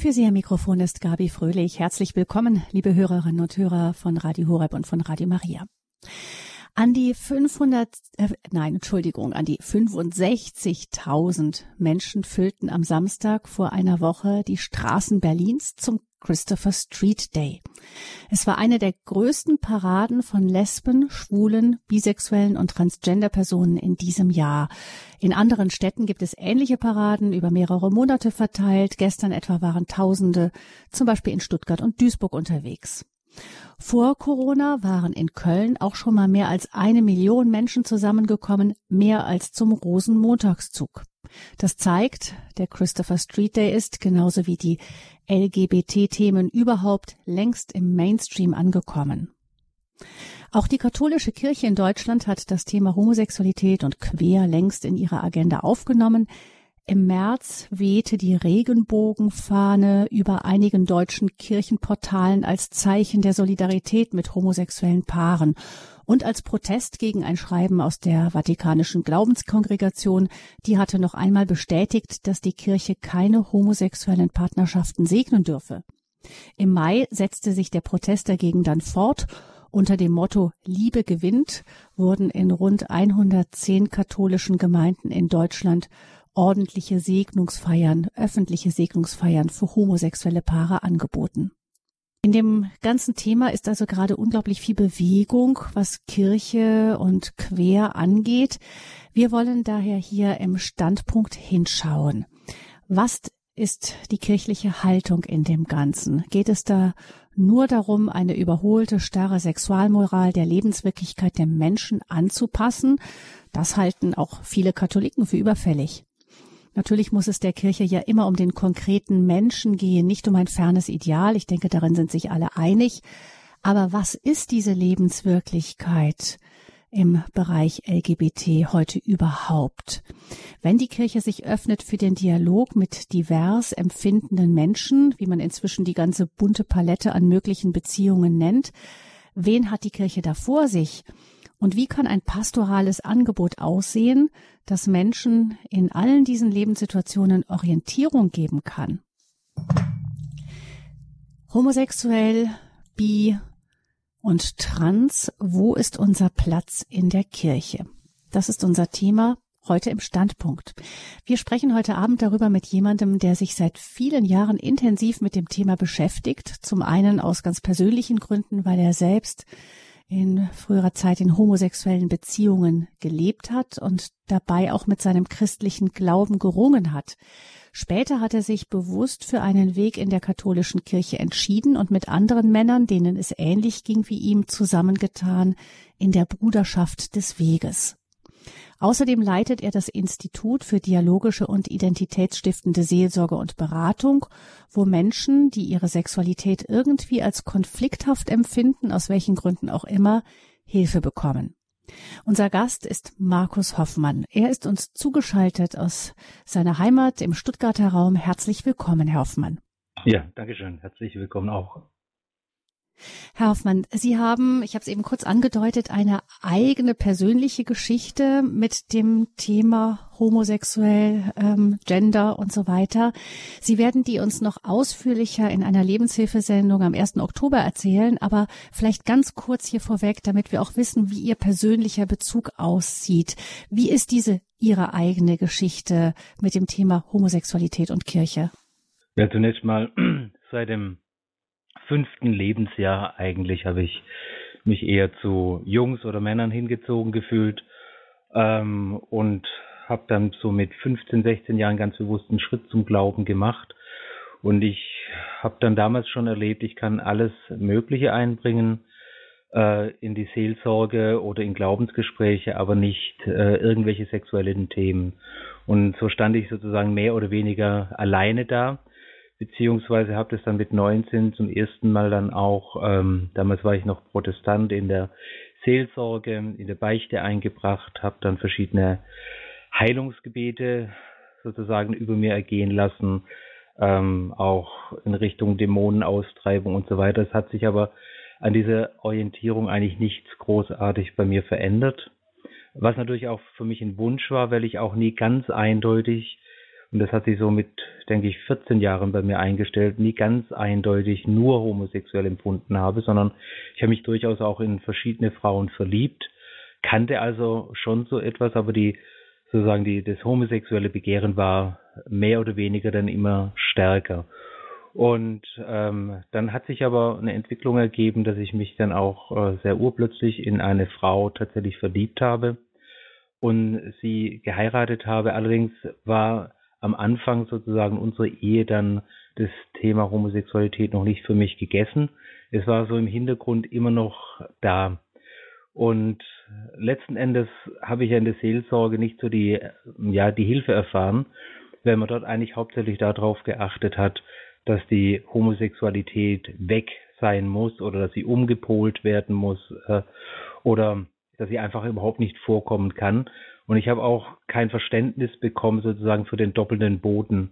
Für Sie am Mikrofon ist Gabi Fröhlich. Herzlich willkommen, liebe Hörerinnen und Hörer von Radio Horeb und von Radio Maria. An die 500, äh, nein, Entschuldigung, an die 65.000 Menschen füllten am Samstag vor einer Woche die Straßen Berlins zum Christopher Street Day. Es war eine der größten Paraden von Lesben, Schwulen, Bisexuellen und Transgender-Personen in diesem Jahr. In anderen Städten gibt es ähnliche Paraden über mehrere Monate verteilt. Gestern etwa waren Tausende, zum Beispiel in Stuttgart und Duisburg unterwegs. Vor Corona waren in Köln auch schon mal mehr als eine Million Menschen zusammengekommen, mehr als zum Rosenmontagszug. Das zeigt, der Christopher Street Day ist, genauso wie die LGBT-Themen überhaupt, längst im Mainstream angekommen. Auch die katholische Kirche in Deutschland hat das Thema Homosexualität und Queer längst in ihre Agenda aufgenommen. Im März wehte die Regenbogenfahne über einigen deutschen Kirchenportalen als Zeichen der Solidarität mit homosexuellen Paaren und als Protest gegen ein Schreiben aus der Vatikanischen Glaubenskongregation, die hatte noch einmal bestätigt, dass die Kirche keine homosexuellen Partnerschaften segnen dürfe. Im Mai setzte sich der Protest dagegen dann fort. Unter dem Motto Liebe gewinnt wurden in rund 110 katholischen Gemeinden in Deutschland ordentliche Segnungsfeiern, öffentliche Segnungsfeiern für homosexuelle Paare angeboten. In dem ganzen Thema ist also gerade unglaublich viel Bewegung, was Kirche und Quer angeht. Wir wollen daher hier im Standpunkt hinschauen. Was ist die kirchliche Haltung in dem Ganzen? Geht es da nur darum, eine überholte, starre Sexualmoral der Lebenswirklichkeit der Menschen anzupassen? Das halten auch viele Katholiken für überfällig. Natürlich muss es der Kirche ja immer um den konkreten Menschen gehen, nicht um ein fernes Ideal. Ich denke, darin sind sich alle einig. Aber was ist diese Lebenswirklichkeit im Bereich LGBT heute überhaupt? Wenn die Kirche sich öffnet für den Dialog mit divers empfindenden Menschen, wie man inzwischen die ganze bunte Palette an möglichen Beziehungen nennt, wen hat die Kirche da vor sich? Und wie kann ein pastorales Angebot aussehen, das Menschen in allen diesen Lebenssituationen Orientierung geben kann? Homosexuell, bi und trans, wo ist unser Platz in der Kirche? Das ist unser Thema heute im Standpunkt. Wir sprechen heute Abend darüber mit jemandem, der sich seit vielen Jahren intensiv mit dem Thema beschäftigt. Zum einen aus ganz persönlichen Gründen, weil er selbst in früherer Zeit in homosexuellen Beziehungen gelebt hat und dabei auch mit seinem christlichen Glauben gerungen hat. Später hat er sich bewusst für einen Weg in der katholischen Kirche entschieden und mit anderen Männern, denen es ähnlich ging wie ihm, zusammengetan in der Bruderschaft des Weges. Außerdem leitet er das Institut für dialogische und identitätsstiftende Seelsorge und Beratung, wo Menschen, die ihre Sexualität irgendwie als konflikthaft empfinden, aus welchen Gründen auch immer, Hilfe bekommen. Unser Gast ist Markus Hoffmann. Er ist uns zugeschaltet aus seiner Heimat im Stuttgarter Raum. Herzlich willkommen, Herr Hoffmann. Ja, danke schön. Herzlich willkommen auch. Herr Hoffmann, Sie haben, ich habe es eben kurz angedeutet, eine eigene persönliche Geschichte mit dem Thema homosexuell, ähm, Gender und so weiter. Sie werden die uns noch ausführlicher in einer Lebenshilfesendung am 1. Oktober erzählen, aber vielleicht ganz kurz hier vorweg, damit wir auch wissen, wie Ihr persönlicher Bezug aussieht. Wie ist diese Ihre eigene Geschichte mit dem Thema Homosexualität und Kirche? Ja, zunächst mal seit dem fünften Lebensjahr eigentlich habe ich mich eher zu Jungs oder Männern hingezogen gefühlt ähm, und habe dann so mit 15, 16 Jahren ganz bewusst einen Schritt zum Glauben gemacht. Und ich habe dann damals schon erlebt, ich kann alles Mögliche einbringen äh, in die Seelsorge oder in Glaubensgespräche, aber nicht äh, irgendwelche sexuellen Themen. Und so stand ich sozusagen mehr oder weniger alleine da beziehungsweise habe das dann mit 19 zum ersten Mal dann auch, ähm, damals war ich noch Protestant in der Seelsorge, in der Beichte eingebracht, habe dann verschiedene Heilungsgebete sozusagen über mir ergehen lassen, ähm, auch in Richtung Dämonenaustreibung und so weiter. Es hat sich aber an dieser Orientierung eigentlich nichts großartig bei mir verändert. Was natürlich auch für mich ein Wunsch war, weil ich auch nie ganz eindeutig Und das hat sich so mit, denke ich, 14 Jahren bei mir eingestellt, nie ganz eindeutig nur homosexuell empfunden habe, sondern ich habe mich durchaus auch in verschiedene Frauen verliebt, kannte also schon so etwas, aber die sozusagen die, das homosexuelle Begehren war mehr oder weniger dann immer stärker. Und ähm, dann hat sich aber eine Entwicklung ergeben, dass ich mich dann auch äh, sehr urplötzlich in eine Frau tatsächlich verliebt habe und sie geheiratet habe. Allerdings war am Anfang sozusagen unsere Ehe dann das Thema Homosexualität noch nicht für mich gegessen. Es war so im Hintergrund immer noch da. Und letzten Endes habe ich ja in der Seelsorge nicht so die, ja, die Hilfe erfahren, weil man dort eigentlich hauptsächlich darauf geachtet hat, dass die Homosexualität weg sein muss oder dass sie umgepolt werden muss äh, oder dass sie einfach überhaupt nicht vorkommen kann. Und ich habe auch kein Verständnis bekommen sozusagen für den doppelten Boden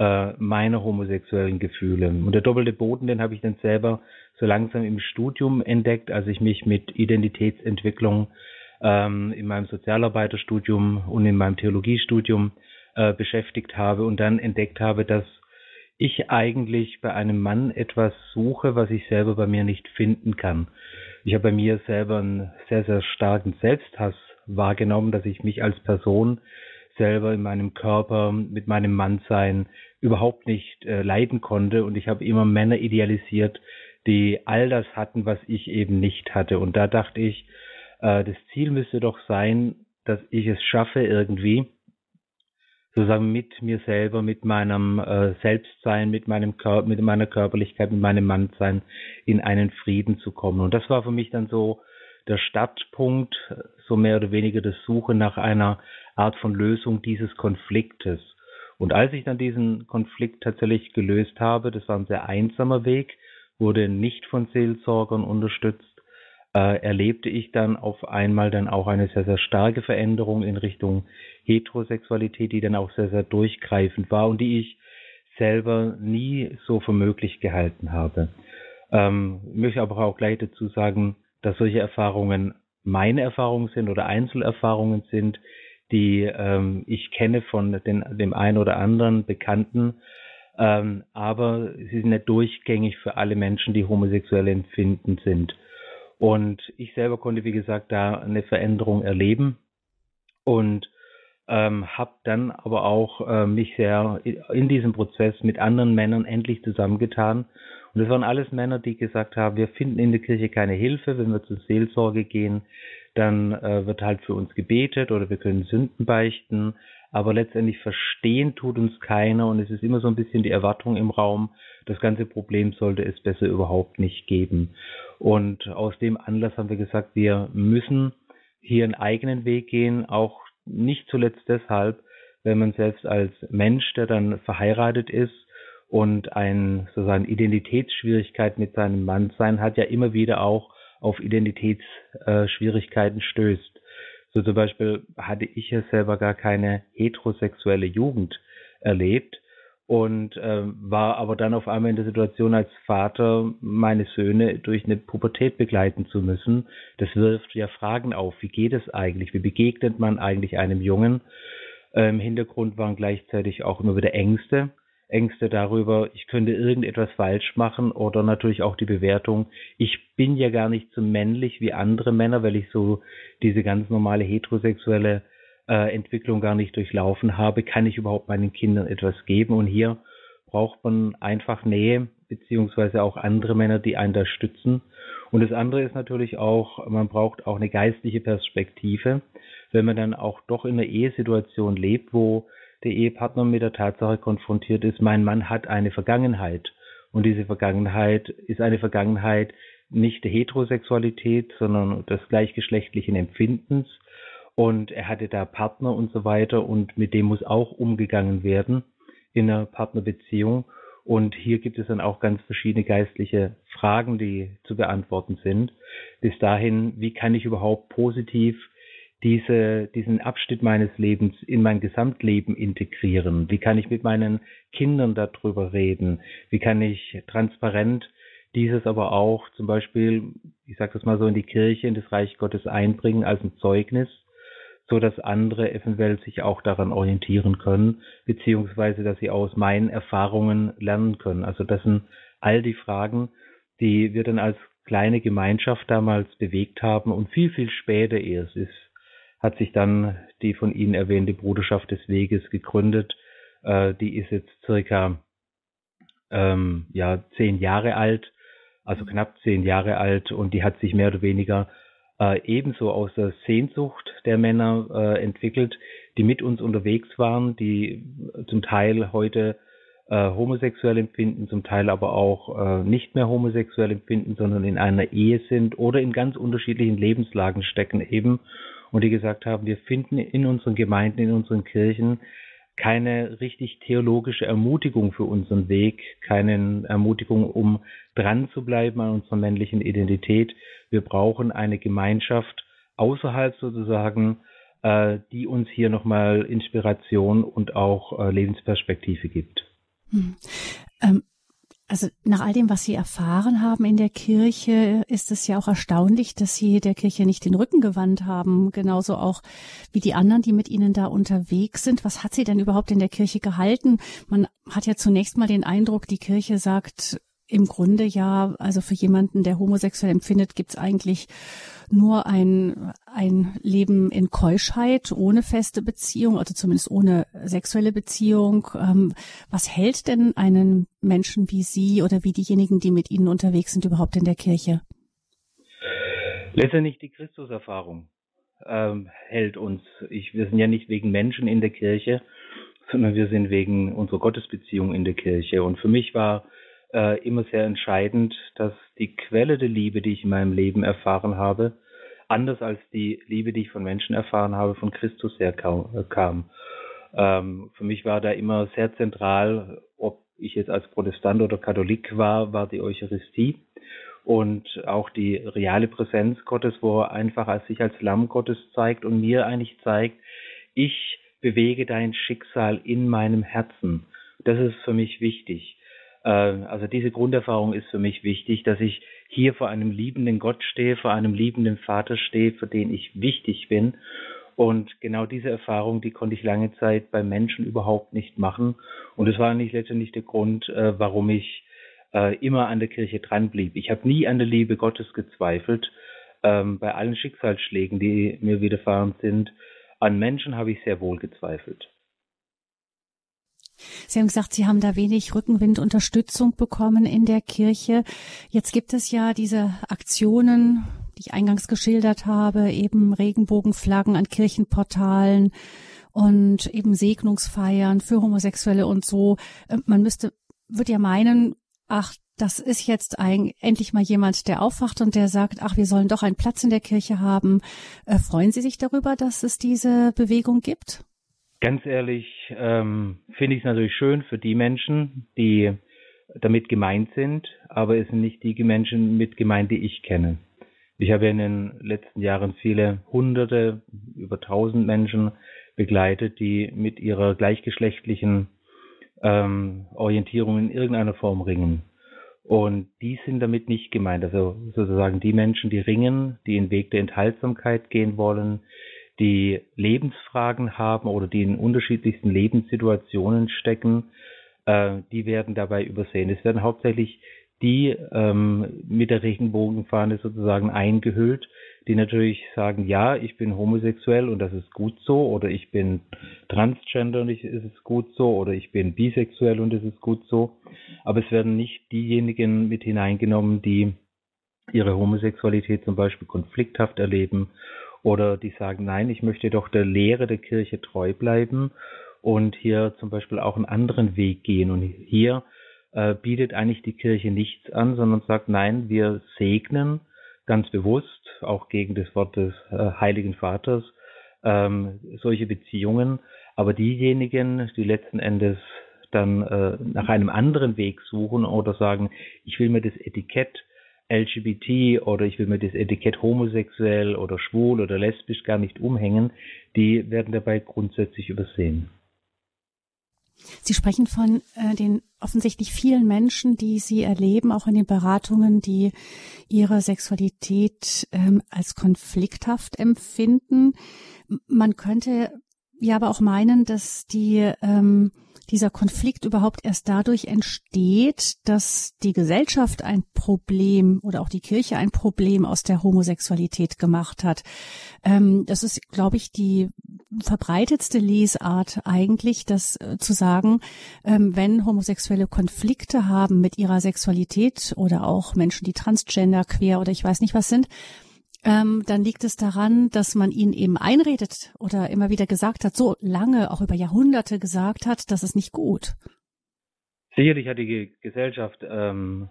äh, meiner homosexuellen Gefühle. Und der doppelte Boden, den habe ich dann selber so langsam im Studium entdeckt, als ich mich mit Identitätsentwicklung ähm, in meinem Sozialarbeiterstudium und in meinem Theologiestudium äh, beschäftigt habe und dann entdeckt habe, dass ich eigentlich bei einem Mann etwas suche, was ich selber bei mir nicht finden kann. Ich habe bei mir selber einen sehr, sehr starken Selbsthass wahrgenommen, dass ich mich als Person selber in meinem Körper mit meinem Mannsein überhaupt nicht äh, leiden konnte und ich habe immer Männer idealisiert, die all das hatten, was ich eben nicht hatte. Und da dachte ich, äh, das Ziel müsste doch sein, dass ich es schaffe irgendwie, sozusagen mit mir selber, mit meinem äh, Selbstsein, mit meinem Körper, mit meiner Körperlichkeit, mit meinem Mannsein in einen Frieden zu kommen. Und das war für mich dann so der Startpunkt, so mehr oder weniger das Suche nach einer Art von Lösung dieses Konfliktes. Und als ich dann diesen Konflikt tatsächlich gelöst habe, das war ein sehr einsamer Weg, wurde nicht von Seelsorgern unterstützt, äh, erlebte ich dann auf einmal dann auch eine sehr, sehr starke Veränderung in Richtung Heterosexualität, die dann auch sehr, sehr durchgreifend war und die ich selber nie so für möglich gehalten habe. Ähm, ich möchte aber auch gleich dazu sagen, dass solche Erfahrungen meine Erfahrungen sind oder Einzelerfahrungen sind, die ähm, ich kenne von den, dem einen oder anderen Bekannten, ähm, aber sie sind nicht durchgängig für alle Menschen, die homosexuell empfinden sind. Und ich selber konnte, wie gesagt, da eine Veränderung erleben und ähm, habe dann aber auch äh, mich sehr in diesem Prozess mit anderen Männern endlich zusammengetan. Und es waren alles Männer, die gesagt haben, wir finden in der Kirche keine Hilfe, wenn wir zur Seelsorge gehen, dann äh, wird halt für uns gebetet oder wir können Sünden beichten, aber letztendlich verstehen tut uns keiner und es ist immer so ein bisschen die Erwartung im Raum, das ganze Problem sollte es besser überhaupt nicht geben. Und aus dem Anlass haben wir gesagt, wir müssen hier einen eigenen Weg gehen, auch nicht zuletzt deshalb, wenn man selbst als Mensch, der dann verheiratet ist und ein sozusagen Identitätsschwierigkeit mit seinem Mann sein hat, ja immer wieder auch auf Identitätsschwierigkeiten stößt. So zum Beispiel hatte ich ja selber gar keine heterosexuelle Jugend erlebt und äh, war aber dann auf einmal in der Situation, als Vater meine Söhne durch eine Pubertät begleiten zu müssen. Das wirft ja Fragen auf. Wie geht es eigentlich? Wie begegnet man eigentlich einem Jungen? Äh, Im Hintergrund waren gleichzeitig auch immer wieder Ängste. Ängste darüber, ich könnte irgendetwas falsch machen oder natürlich auch die Bewertung, ich bin ja gar nicht so männlich wie andere Männer, weil ich so diese ganz normale heterosexuelle äh, Entwicklung gar nicht durchlaufen habe, kann ich überhaupt meinen Kindern etwas geben? Und hier braucht man einfach Nähe, beziehungsweise auch andere Männer, die einen da stützen. Und das andere ist natürlich auch, man braucht auch eine geistliche Perspektive, wenn man dann auch doch in einer Ehesituation lebt, wo der Ehepartner mit der Tatsache konfrontiert ist, mein Mann hat eine Vergangenheit. Und diese Vergangenheit ist eine Vergangenheit nicht der Heterosexualität, sondern des gleichgeschlechtlichen Empfindens, und er hatte da Partner und so weiter und mit dem muss auch umgegangen werden in einer Partnerbeziehung. Und hier gibt es dann auch ganz verschiedene geistliche Fragen, die zu beantworten sind. Bis dahin, wie kann ich überhaupt positiv diese, diesen Abschnitt meines Lebens in mein Gesamtleben integrieren? Wie kann ich mit meinen Kindern darüber reden? Wie kann ich transparent dieses aber auch zum Beispiel, ich sage das mal so, in die Kirche, in das Reich Gottes einbringen als ein Zeugnis? so dass andere eventuell sich auch daran orientieren können, beziehungsweise dass sie aus meinen Erfahrungen lernen können. Also das sind all die Fragen, die wir dann als kleine Gemeinschaft damals bewegt haben und viel, viel später erst ist, hat sich dann die von Ihnen erwähnte Bruderschaft des Weges gegründet. Äh, die ist jetzt circa ähm, ja, zehn Jahre alt, also knapp zehn Jahre alt. Und die hat sich mehr oder weniger äh, ebenso aus der Sehnsucht der Männer äh, entwickelt, die mit uns unterwegs waren, die zum Teil heute äh, homosexuell empfinden, zum Teil aber auch äh, nicht mehr homosexuell empfinden, sondern in einer Ehe sind oder in ganz unterschiedlichen Lebenslagen stecken eben und die gesagt haben, wir finden in unseren Gemeinden, in unseren Kirchen keine richtig theologische Ermutigung für unseren Weg, keine Ermutigung, um dran zu bleiben an unserer männlichen Identität. Wir brauchen eine Gemeinschaft außerhalb sozusagen, äh, die uns hier nochmal Inspiration und auch äh, Lebensperspektive gibt. Hm. Ähm, also nach all dem, was Sie erfahren haben in der Kirche, ist es ja auch erstaunlich, dass Sie der Kirche nicht den Rücken gewandt haben, genauso auch wie die anderen, die mit Ihnen da unterwegs sind. Was hat Sie denn überhaupt in der Kirche gehalten? Man hat ja zunächst mal den Eindruck, die Kirche sagt, im Grunde ja, also für jemanden, der homosexuell empfindet, gibt's eigentlich nur ein, ein Leben in Keuschheit, ohne feste Beziehung, also zumindest ohne sexuelle Beziehung. Ähm, was hält denn einen Menschen wie Sie oder wie diejenigen, die mit Ihnen unterwegs sind, überhaupt in der Kirche? Letztendlich die Christuserfahrung ähm, hält uns. Ich, wir sind ja nicht wegen Menschen in der Kirche, sondern wir sind wegen unserer Gottesbeziehung in der Kirche. Und für mich war äh, immer sehr entscheidend, dass die Quelle der Liebe, die ich in meinem Leben erfahren habe, anders als die Liebe, die ich von Menschen erfahren habe, von Christus her äh, kam. Ähm, für mich war da immer sehr zentral, ob ich jetzt als Protestant oder Katholik war, war die Eucharistie und auch die reale Präsenz Gottes, wo er einfach als sich als Lamm Gottes zeigt und mir eigentlich zeigt, ich bewege dein Schicksal in meinem Herzen. Das ist für mich wichtig. Äh, also diese Grunderfahrung ist für mich wichtig, dass ich hier vor einem liebenden Gott stehe, vor einem liebenden Vater stehe, für den ich wichtig bin. Und genau diese Erfahrung, die konnte ich lange Zeit bei Menschen überhaupt nicht machen. Und es war nicht letztendlich der Grund, äh, warum ich äh, immer an der Kirche dran blieb. Ich habe nie an der Liebe Gottes gezweifelt. Ähm, bei allen Schicksalsschlägen, die mir widerfahren sind, an Menschen habe ich sehr wohl gezweifelt. Sie haben gesagt, Sie haben da wenig Rückenwind, Unterstützung bekommen in der Kirche. Jetzt gibt es ja diese Aktionen, die ich eingangs geschildert habe, eben Regenbogenflaggen an Kirchenportalen und eben Segnungsfeiern für Homosexuelle und so. Äh, man müsste, würde ja meinen, ach, das ist jetzt ein, endlich mal jemand, der aufwacht und der sagt, ach, wir sollen doch einen Platz in der Kirche haben. Äh, freuen Sie sich darüber, dass es diese Bewegung gibt? Ganz ehrlich ähm, finde ich es natürlich schön für die Menschen, die damit gemeint sind, aber es sind nicht die Menschen mit gemeint, die ich kenne. Ich habe in den letzten Jahren viele hunderte, über tausend Menschen begleitet, die mit ihrer gleichgeschlechtlichen ähm, Orientierung in irgendeiner Form ringen. Und die sind damit nicht gemeint. Also sozusagen die Menschen, die ringen, die den Weg der Enthaltsamkeit gehen wollen, die Lebensfragen haben oder die in unterschiedlichsten Lebenssituationen stecken, äh, die werden dabei übersehen. Es werden hauptsächlich die ähm, mit der Regenbogenfahne sozusagen eingehüllt, die natürlich sagen, ja, ich bin homosexuell und das ist gut so, oder ich bin transgender und es ist gut so, oder ich bin bisexuell und es ist gut so. Aber es werden nicht diejenigen mit hineingenommen, die ihre Homosexualität zum Beispiel konflikthaft erleben oder die sagen, nein, ich möchte doch der Lehre der Kirche treu bleiben und hier zum Beispiel auch einen anderen Weg gehen. Und hier äh, bietet eigentlich die Kirche nichts an, sondern sagt, nein, wir segnen ganz bewusst, auch gegen das Wort des äh, Heiligen Vaters, ähm, solche Beziehungen. Aber diejenigen, die letzten Endes dann äh, nach einem anderen Weg suchen oder sagen, ich will mir das Etikett LGBT oder ich will mir das Etikett homosexuell oder schwul oder lesbisch gar nicht umhängen, die werden dabei grundsätzlich übersehen. Sie sprechen von äh, den offensichtlich vielen Menschen, die Sie erleben, auch in den Beratungen, die ihre Sexualität ähm, als konflikthaft empfinden. Man könnte ja aber auch meinen, dass die ähm, dieser Konflikt überhaupt erst dadurch entsteht, dass die Gesellschaft ein Problem oder auch die Kirche ein Problem aus der Homosexualität gemacht hat. Ähm, das ist, glaube ich, die verbreitetste Lesart eigentlich, das äh, zu sagen, ähm, wenn Homosexuelle Konflikte haben mit ihrer Sexualität oder auch Menschen, die transgender, queer oder ich weiß nicht was sind, ähm, dann liegt es daran, dass man ihnen eben einredet oder immer wieder gesagt hat, so lange, auch über Jahrhunderte gesagt hat, das ist nicht gut. Sicherlich hat die Gesellschaft ähm,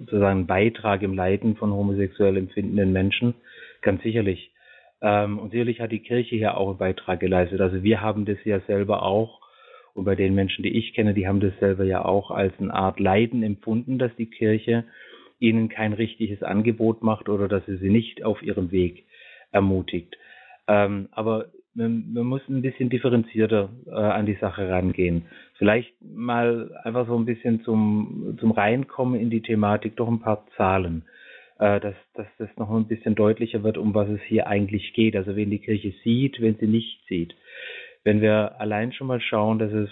sozusagen einen Beitrag im Leiden von homosexuell empfindenden Menschen, ganz sicherlich. Ähm, und sicherlich hat die Kirche hier auch einen Beitrag geleistet. Also wir haben das ja selber auch und bei den Menschen, die ich kenne, die haben das selber ja auch als eine Art Leiden empfunden, dass die Kirche ihnen kein richtiges Angebot macht oder dass sie sie nicht auf ihrem Weg ermutigt. Ähm, aber man, man, muss ein bisschen differenzierter äh, an die Sache rangehen. Vielleicht mal einfach so ein bisschen zum, zum Reinkommen in die Thematik doch ein paar Zahlen, äh, dass, dass das noch ein bisschen deutlicher wird, um was es hier eigentlich geht. Also wenn die Kirche sieht, wenn sie nicht sieht. Wenn wir allein schon mal schauen, dass es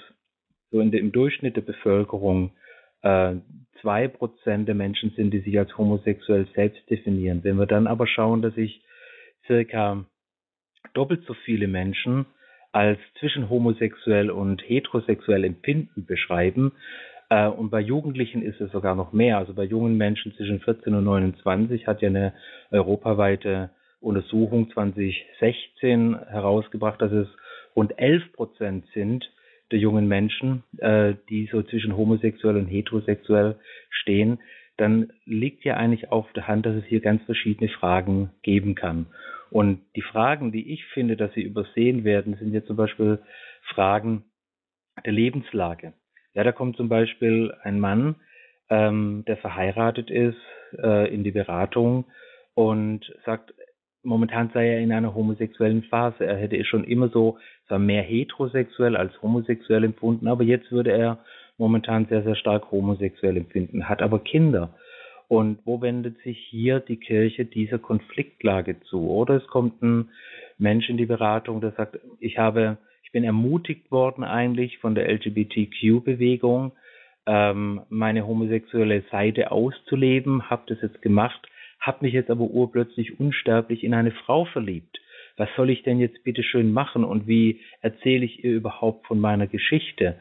so in der, im Durchschnitt der Bevölkerung äh, zwei Prozent der Menschen sind, die sich als homosexuell selbst definieren. Wenn wir dann aber schauen, dass sich circa doppelt so viele Menschen als zwischen homosexuell und heterosexuell empfinden beschreiben, äh, und bei Jugendlichen ist es sogar noch mehr. Also bei jungen Menschen zwischen 14 und 29 hat ja eine europaweite Untersuchung 2016 herausgebracht, dass es rund 11 Prozent sind, der jungen Menschen, äh, die so zwischen homosexuell und heterosexuell stehen, dann liegt ja eigentlich auf der Hand, dass es hier ganz verschiedene Fragen geben kann. Und die Fragen, die ich finde, dass sie übersehen werden, sind ja zum Beispiel Fragen der Lebenslage. Ja, da kommt zum Beispiel ein Mann, ähm, der verheiratet ist, äh, in die Beratung und sagt, momentan sei er in einer homosexuellen Phase. Er hätte es schon immer so, zwar mehr heterosexuell als homosexuell empfunden, aber jetzt würde er momentan sehr, sehr stark homosexuell empfinden, hat aber Kinder. Und wo wendet sich hier die Kirche dieser Konfliktlage zu? Oder es kommt ein Mensch in die Beratung, der sagt, ich habe, ich bin ermutigt worden eigentlich von der LGBTQ-Bewegung, ähm, meine homosexuelle Seite auszuleben, habe das jetzt gemacht, habe mich jetzt aber urplötzlich unsterblich in eine Frau verliebt. Was soll ich denn jetzt bitte schön machen und wie erzähle ich ihr überhaupt von meiner Geschichte?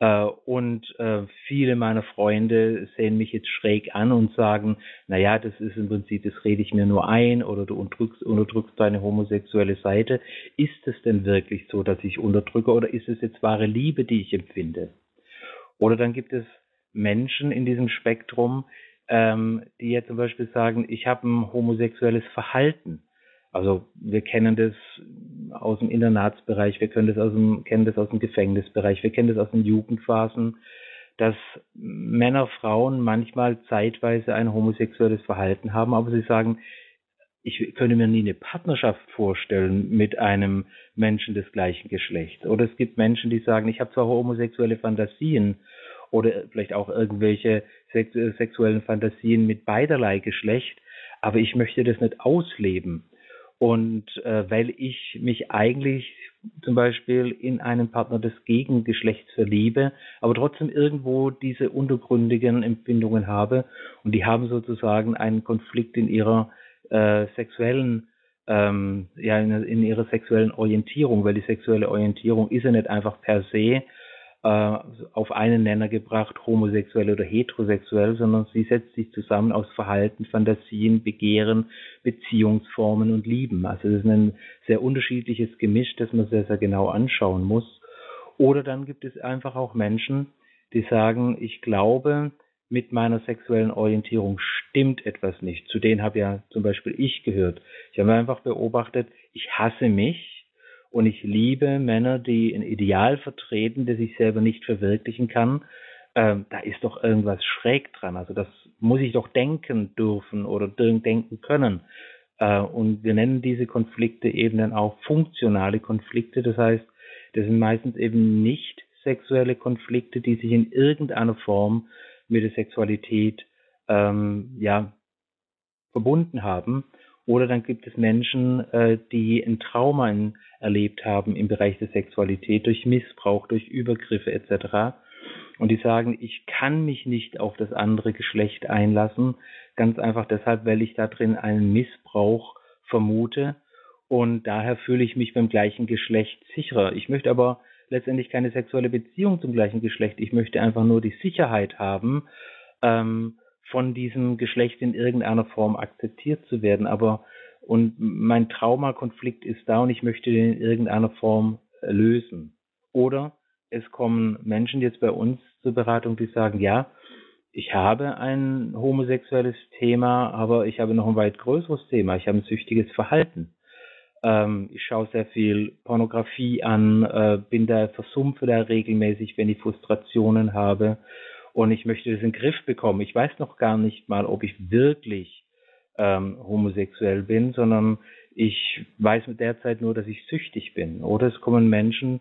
Äh, und äh, viele meiner Freunde sehen mich jetzt schräg an und sagen, na ja, das ist im Prinzip, das rede ich mir nur ein oder du unterdrückst, unterdrückst deine homosexuelle Seite. Ist es denn wirklich so, dass ich unterdrücke oder ist es jetzt wahre Liebe, die ich empfinde? Oder dann gibt es Menschen in diesem Spektrum, ähm, die jetzt zum Beispiel sagen, ich habe ein homosexuelles Verhalten. Also wir kennen das aus dem Internatsbereich, wir können das aus dem, kennen das aus dem Gefängnisbereich, wir kennen das aus den Jugendphasen, dass Männer, Frauen manchmal zeitweise ein homosexuelles Verhalten haben, aber sie sagen, ich könnte mir nie eine Partnerschaft vorstellen mit einem Menschen des gleichen Geschlechts. Oder es gibt Menschen, die sagen, ich habe zwar homosexuelle Fantasien oder vielleicht auch irgendwelche sexuellen Fantasien mit beiderlei Geschlecht, aber ich möchte das nicht ausleben. Und äh, weil ich mich eigentlich zum Beispiel in einen Partner des Gegengeschlechts verliebe, aber trotzdem irgendwo diese untergründigen Empfindungen habe und die haben sozusagen einen Konflikt in ihrer äh, sexuellen ähm, ja in, in ihrer sexuellen Orientierung, weil die sexuelle Orientierung ist ja nicht einfach per se äh, auf einen Nenner gebracht, homosexuell oder heterosexuell, sondern sie setzt sich zusammen aus Verhalten, Fantasien, Begehren, Beziehungsformen und Lieben. Also das ist ein sehr unterschiedliches Gemisch, das man sehr, sehr genau anschauen muss. Oder dann gibt es einfach auch Menschen, die sagen, ich glaube, mit meiner sexuellen Orientierung stimmt etwas nicht. Zu denen habe ja zum Beispiel ich gehört. Ich habe einfach beobachtet, ich hasse mich, und ich liebe Männer, die ein Ideal vertreten, das ich selber nicht verwirklichen kann. Ähm, da ist doch irgendwas schräg dran. Also das muss ich doch denken dürfen oder denken können. Äh, und wir nennen diese Konflikte eben dann auch funktionale Konflikte. Das heißt, das sind meistens eben nicht sexuelle Konflikte, die sich in irgendeiner Form mit der Sexualität ähm, ja, verbunden haben. Oder dann gibt es Menschen, äh, die ein Trauma erlebt haben im Bereich der Sexualität durch Missbrauch, durch Übergriffe etc. Und die sagen, ich kann mich nicht auf das andere Geschlecht einlassen, ganz einfach deshalb, weil ich da drin einen Missbrauch vermute und daher fühle ich mich beim gleichen Geschlecht sicherer. Ich möchte aber letztendlich keine sexuelle Beziehung zum gleichen Geschlecht. Ich möchte einfach nur die Sicherheit haben, ähm, von diesem Geschlecht in irgendeiner Form akzeptiert zu werden. Aber und mein Traumakonflikt ist da und ich möchte den in irgendeiner Form lösen. Oder es kommen Menschen jetzt bei uns zur Beratung, die sagen, ja, ich habe ein homosexuelles Thema, aber ich habe noch ein weit größeres Thema. Ich habe ein süchtiges Verhalten. Ähm, ich schaue sehr viel Pornografie an, äh, bin da versumpfe da regelmäßig, wenn ich Frustrationen habe und ich möchte das in den Griff bekommen. Ich weiß noch gar nicht mal, ob ich wirklich ähm, homosexuell bin, sondern ich weiß mit der Zeit nur, dass ich süchtig bin. Oder es kommen Menschen,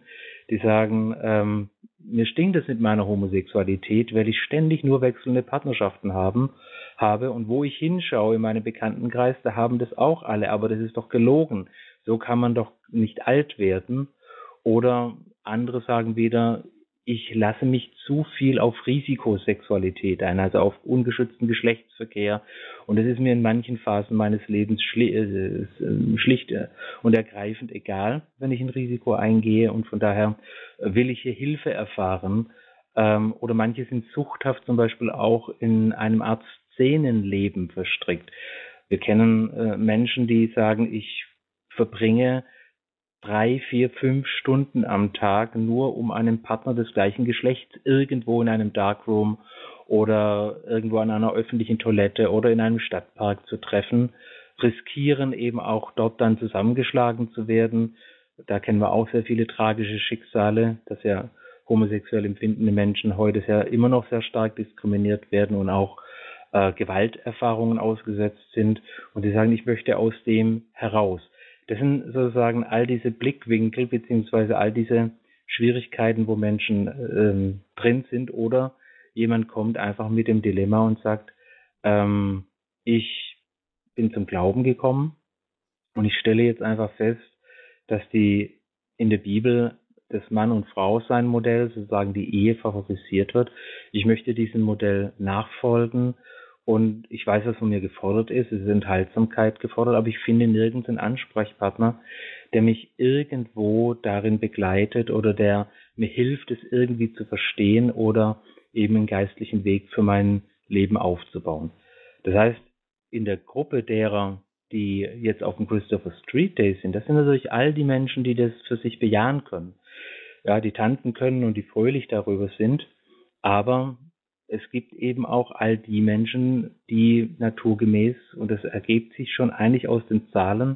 die sagen, ähm, mir stinkt es mit meiner Homosexualität, weil ich ständig nur wechselnde Partnerschaften haben, habe und wo ich hinschaue in meinem Bekanntenkreis, da haben das auch alle, aber das ist doch gelogen. So kann man doch nicht alt werden. Oder andere sagen wieder, ich lasse mich zu viel auf Risikosexualität ein, also auf ungeschützten Geschlechtsverkehr. Und das ist mir in manchen Phasen meines Lebens schli äh, äh schlicht äh, und ergreifend egal, wenn ich ein Risiko eingehe. Und von daher will ich hier Hilfe erfahren. Ähm, oder manche sind suchthaft zum Beispiel auch in einem Art Szenenleben verstrickt. Wir kennen äh, Menschen, die sagen, ich verbringe drei, vier, fünf Stunden am Tag nur um einen Partner des gleichen Geschlechts irgendwo in einem Darkroom oder irgendwo an einer öffentlichen Toilette oder in einem Stadtpark zu treffen, riskieren eben auch dort dann zusammengeschlagen zu werden. Da kennen wir auch sehr viele tragische Schicksale, dass ja homosexuell empfindende Menschen heute sehr immer noch sehr stark diskriminiert werden und auch äh, Gewalterfahrungen ausgesetzt sind. Und sie sagen, ich möchte aus dem heraus. Das sind sozusagen all diese Blickwinkel beziehungsweise all diese Schwierigkeiten, wo Menschen ähm, drin sind oder jemand kommt einfach mit dem Dilemma und sagt, ähm, ich bin zum Glauben gekommen und ich stelle jetzt einfach fest, dass die in der Bibel das Mann und Frau sein Modell, sozusagen die Ehe favorisiert wird. Ich möchte diesem Modell nachfolgen und ich weiß, was von mir gefordert ist. Es ist Enthaltsamkeit gefordert, aber ich finde nirgends einen Ansprechpartner, der mich irgendwo darin begleitet oder der mir hilft, es irgendwie zu verstehen oder eben einen geistlichen Weg für mein Leben aufzubauen. Das heißt, in der Gruppe derer, die jetzt auf dem Christopher Street Day sind, das sind natürlich all die Menschen, die das für sich bejahen können. Ja, die Tanten können und die fröhlich darüber sind, aber es gibt eben auch all die Menschen, die naturgemäß, und das ergibt sich schon eigentlich aus den Zahlen,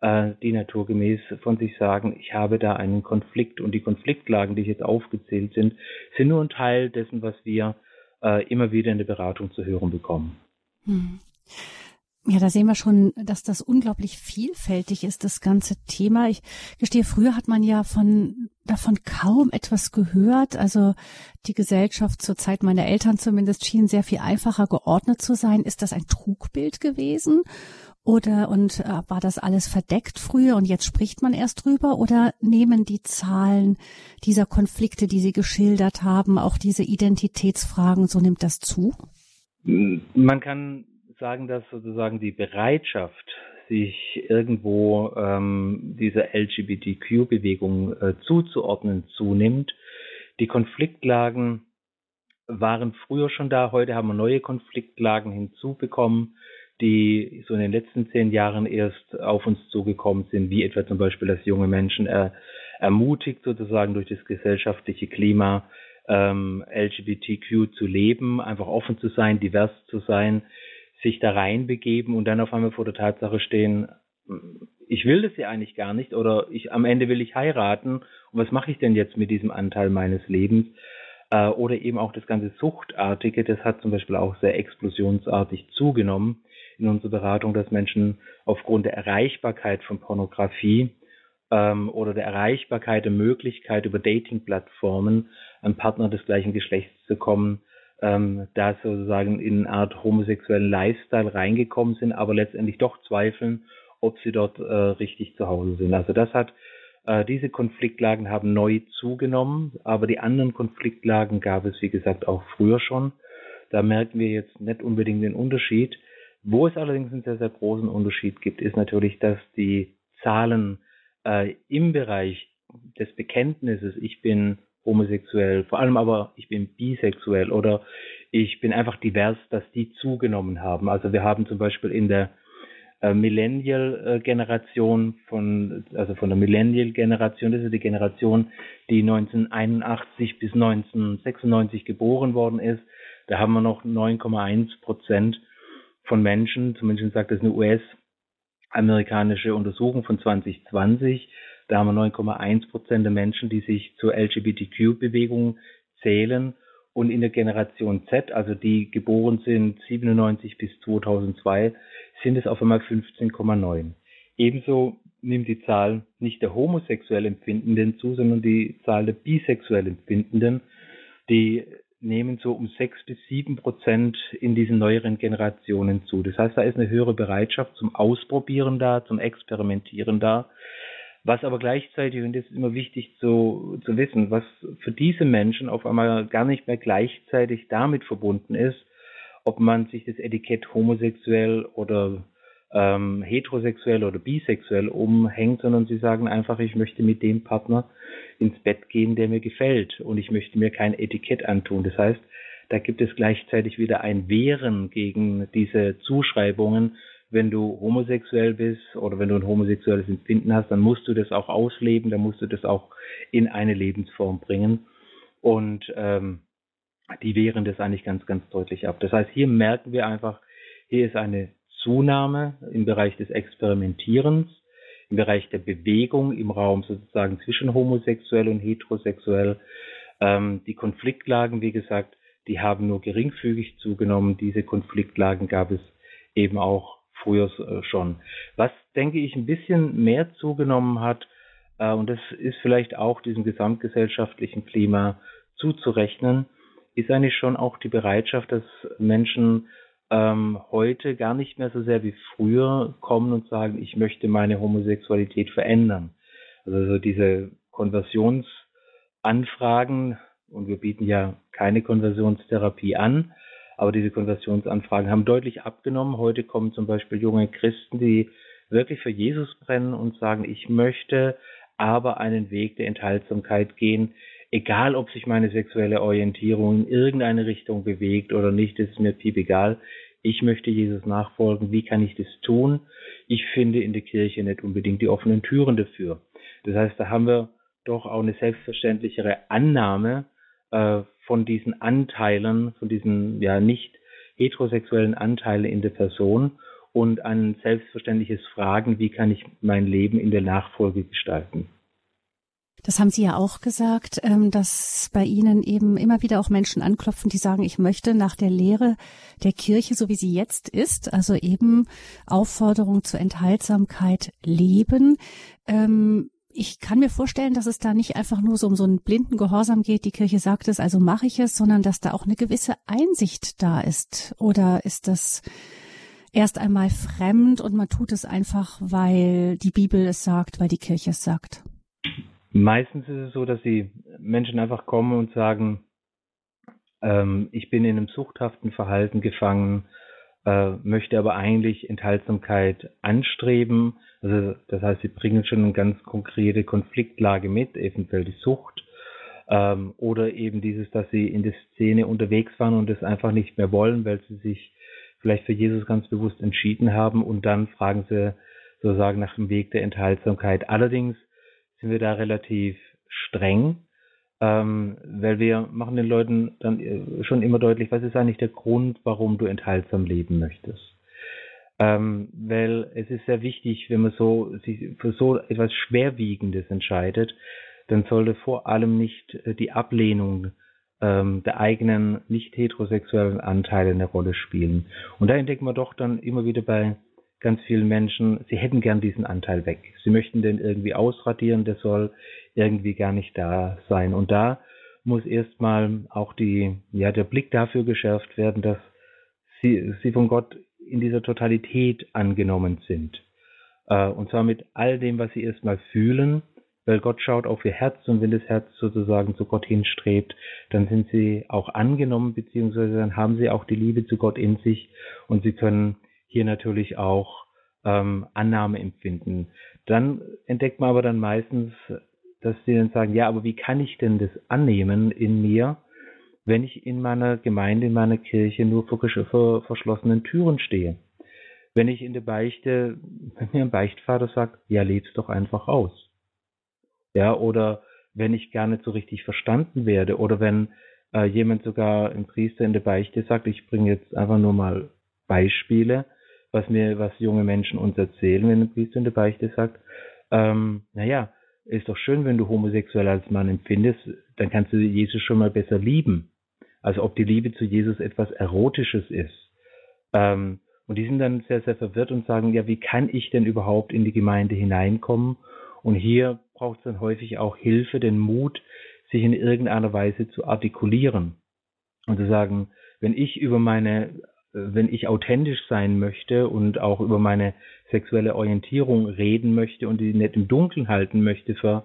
äh, die naturgemäß von sich sagen, ich habe da einen Konflikt und die Konfliktlagen, die jetzt aufgezählt sind, sind nur ein Teil dessen, was wir äh, immer wieder in der Beratung zu hören bekommen. Hm. Ja, da sehen wir schon, dass das unglaublich vielfältig ist, das ganze Thema. Ich gestehe, früher hat man ja von, davon kaum etwas gehört. Also die Gesellschaft zur Zeit meiner Eltern zumindest schien sehr viel einfacher geordnet zu sein. Ist das ein Trugbild gewesen? Oder und äh, war das alles verdeckt früher und jetzt spricht man erst drüber? Oder nehmen die Zahlen dieser Konflikte, die Sie geschildert haben, auch diese Identitätsfragen, so nimmt das zu? Man kann sagen, dass sozusagen die Bereitschaft, sich irgendwo ähm, dieser LGBTQ-Bewegung äh, zuzuordnen, zunimmt. Die Konfliktlagen waren früher schon da, heute haben wir neue Konfliktlagen hinzubekommen, die so in den letzten zehn Jahren erst auf uns zugekommen sind, wie etwa zum Beispiel, dass junge Menschen er, ermutigt sozusagen durch das gesellschaftliche Klima ähm, LGBTQ zu leben, einfach offen zu sein, divers zu sein, sich da reinbegeben und dann auf einmal vor der Tatsache stehen, ich will das ja eigentlich gar nicht oder ich am Ende will ich heiraten und was mache ich denn jetzt mit diesem Anteil meines Lebens? Äh, oder eben auch das ganze Suchtartige, das hat zum Beispiel auch sehr explosionsartig zugenommen in unserer Beratung, dass Menschen aufgrund der Erreichbarkeit von Pornografie ähm, oder der Erreichbarkeit, der Möglichkeit über Dating-Plattformen an Partner des gleichen Geschlechts zu kommen, ähm, da sozusagen in eine Art homosexuellen Lifestyle reingekommen sind, aber letztendlich doch zweifeln, ob sie dort äh, richtig zu Hause sind. Also das hat äh, diese Konfliktlagen haben neu zugenommen, aber die anderen Konfliktlagen gab es, wie gesagt, auch früher schon. Da merken wir jetzt nicht unbedingt den Unterschied. Wo es allerdings einen sehr, sehr großen Unterschied gibt, ist natürlich, dass die Zahlen äh, im Bereich des Bekenntnisses, ich bin homosexuell, vor allem aber ich bin bisexuell oder ich bin einfach divers, dass die zugenommen haben. Also wir haben zum Beispiel in der äh, Millennial-Generation von, also von der Millennial-Generation, das ist die Generation, die 1981 bis 1996 geboren worden ist. Da haben wir noch 9,1 Prozent von Menschen, zumindest sagt das eine US-amerikanische Untersuchung von 2020, da haben wir 9,1 Prozent der Menschen, die sich zur LGBTQ-Bewegung zählen. Und in der Generation Z, also die geboren sind 97 bis 2002, sind es auf einmal 15,9. Ebenso nimmt die Zahl nicht der homosexuell Empfindenden zu, sondern die Zahl der bisexuell Empfindenden. Die nehmen so um 6 bis 7 Prozent in diesen neueren Generationen zu. Das heißt, da ist eine höhere Bereitschaft zum Ausprobieren da, zum Experimentieren da. Was aber gleichzeitig, und das ist immer wichtig zu, zu wissen, was für diese Menschen auf einmal gar nicht mehr gleichzeitig damit verbunden ist, ob man sich das Etikett homosexuell oder ähm, heterosexuell oder bisexuell umhängt, sondern sie sagen einfach, ich möchte mit dem Partner ins Bett gehen, der mir gefällt und ich möchte mir kein Etikett antun. Das heißt, da gibt es gleichzeitig wieder ein Wehren gegen diese Zuschreibungen wenn du homosexuell bist oder wenn du ein homosexuelles Empfinden hast, dann musst du das auch ausleben, dann musst du das auch in eine Lebensform bringen. Und ähm, die wehren das eigentlich ganz, ganz deutlich ab. Das heißt, hier merken wir einfach, hier ist eine Zunahme im Bereich des Experimentierens, im Bereich der Bewegung im Raum sozusagen zwischen homosexuell und heterosexuell. Ähm, die Konfliktlagen, wie gesagt, die haben nur geringfügig zugenommen. Diese Konfliktlagen gab es eben auch früher äh, schon. Was, denke ich, ein bisschen mehr zugenommen hat, äh, und das ist vielleicht auch diesem gesamtgesellschaftlichen Klima zuzurechnen, ist eigentlich schon auch die Bereitschaft, dass Menschen ähm, heute gar nicht mehr so sehr wie früher kommen und sagen, ich möchte meine Homosexualität verändern. Also so diese Konversionsanfragen, und wir bieten ja keine Konversionstherapie an, aber diese Konversionsanfragen haben deutlich abgenommen. Heute kommen zum Beispiel junge Christen, die wirklich für Jesus brennen und sagen, ich möchte aber einen Weg der Enthaltsamkeit gehen, egal ob sich meine sexuelle Orientierung in irgendeine Richtung bewegt oder nicht, ist mir piep egal. Ich möchte Jesus nachfolgen. Wie kann ich das tun? Ich finde in der Kirche nicht unbedingt die offenen Türen dafür. Das heißt, da haben wir doch auch eine selbstverständlichere Annahme äh, von diesen Anteilen, von diesen ja nicht heterosexuellen Anteilen in der Person und ein selbstverständliches Fragen, wie kann ich mein Leben in der Nachfolge gestalten. Das haben Sie ja auch gesagt, ähm, dass bei Ihnen eben immer wieder auch Menschen anklopfen, die sagen, ich möchte nach der Lehre der Kirche, so wie sie jetzt ist, also eben Aufforderung zur Enthaltsamkeit leben. Ähm, ich kann mir vorstellen, dass es da nicht einfach nur so um so einen blinden Gehorsam geht, die Kirche sagt es, also mache ich es, sondern dass da auch eine gewisse Einsicht da ist. Oder ist das erst einmal fremd und man tut es einfach, weil die Bibel es sagt, weil die Kirche es sagt? Meistens ist es so, dass die Menschen einfach kommen und sagen, ähm, ich bin in einem suchthaften Verhalten gefangen, äh, möchte aber eigentlich Enthaltsamkeit anstreben. Also das heißt, sie bringen schon eine ganz konkrete Konfliktlage mit, eventuell die Sucht ähm, oder eben dieses, dass sie in der Szene unterwegs waren und es einfach nicht mehr wollen, weil sie sich vielleicht für Jesus ganz bewusst entschieden haben und dann fragen sie sozusagen nach dem Weg der Enthaltsamkeit. Allerdings sind wir da relativ streng ähm, weil wir machen den Leuten dann äh, schon immer deutlich, was ist eigentlich der Grund, warum du enthaltsam leben möchtest. Ähm, weil es ist sehr wichtig, wenn man so sich für so etwas Schwerwiegendes entscheidet, dann sollte vor allem nicht äh, die Ablehnung ähm, der eigenen nicht heterosexuellen Anteile eine Rolle spielen. Und da entdeckt man doch dann immer wieder bei ganz vielen Menschen, sie hätten gern diesen Anteil weg. Sie möchten den irgendwie ausradieren, der soll irgendwie gar nicht da sein. Und da muss erstmal auch die, ja, der Blick dafür geschärft werden, dass sie, sie von Gott in dieser Totalität angenommen sind. Äh, und zwar mit all dem, was sie erstmal fühlen, weil Gott schaut auf ihr Herz und wenn das Herz sozusagen zu Gott hinstrebt, dann sind sie auch angenommen, beziehungsweise dann haben sie auch die Liebe zu Gott in sich und sie können hier natürlich auch ähm, Annahme empfinden. Dann entdeckt man aber dann meistens, dass sie dann sagen, ja, aber wie kann ich denn das annehmen in mir, wenn ich in meiner Gemeinde, in meiner Kirche nur vor, vor verschlossenen Türen stehe? Wenn ich in der Beichte, wenn mir ein Beichtvater sagt, ja, leb's doch einfach aus. Ja, oder wenn ich gar nicht so richtig verstanden werde, oder wenn äh, jemand sogar, ein Priester in der Beichte sagt, ich bringe jetzt einfach nur mal Beispiele, was mir, was junge Menschen uns erzählen, wenn ein Priester in der Beichte sagt, ähm, naja, ist doch schön, wenn du homosexuell als Mann empfindest, dann kannst du Jesus schon mal besser lieben. Also ob die Liebe zu Jesus etwas Erotisches ist. Ähm, und die sind dann sehr, sehr verwirrt und sagen, ja, wie kann ich denn überhaupt in die Gemeinde hineinkommen? Und hier braucht es dann häufig auch Hilfe, den Mut, sich in irgendeiner Weise zu artikulieren und zu sagen, wenn ich über meine wenn ich authentisch sein möchte und auch über meine sexuelle Orientierung reden möchte und die nicht im Dunkeln halten möchte für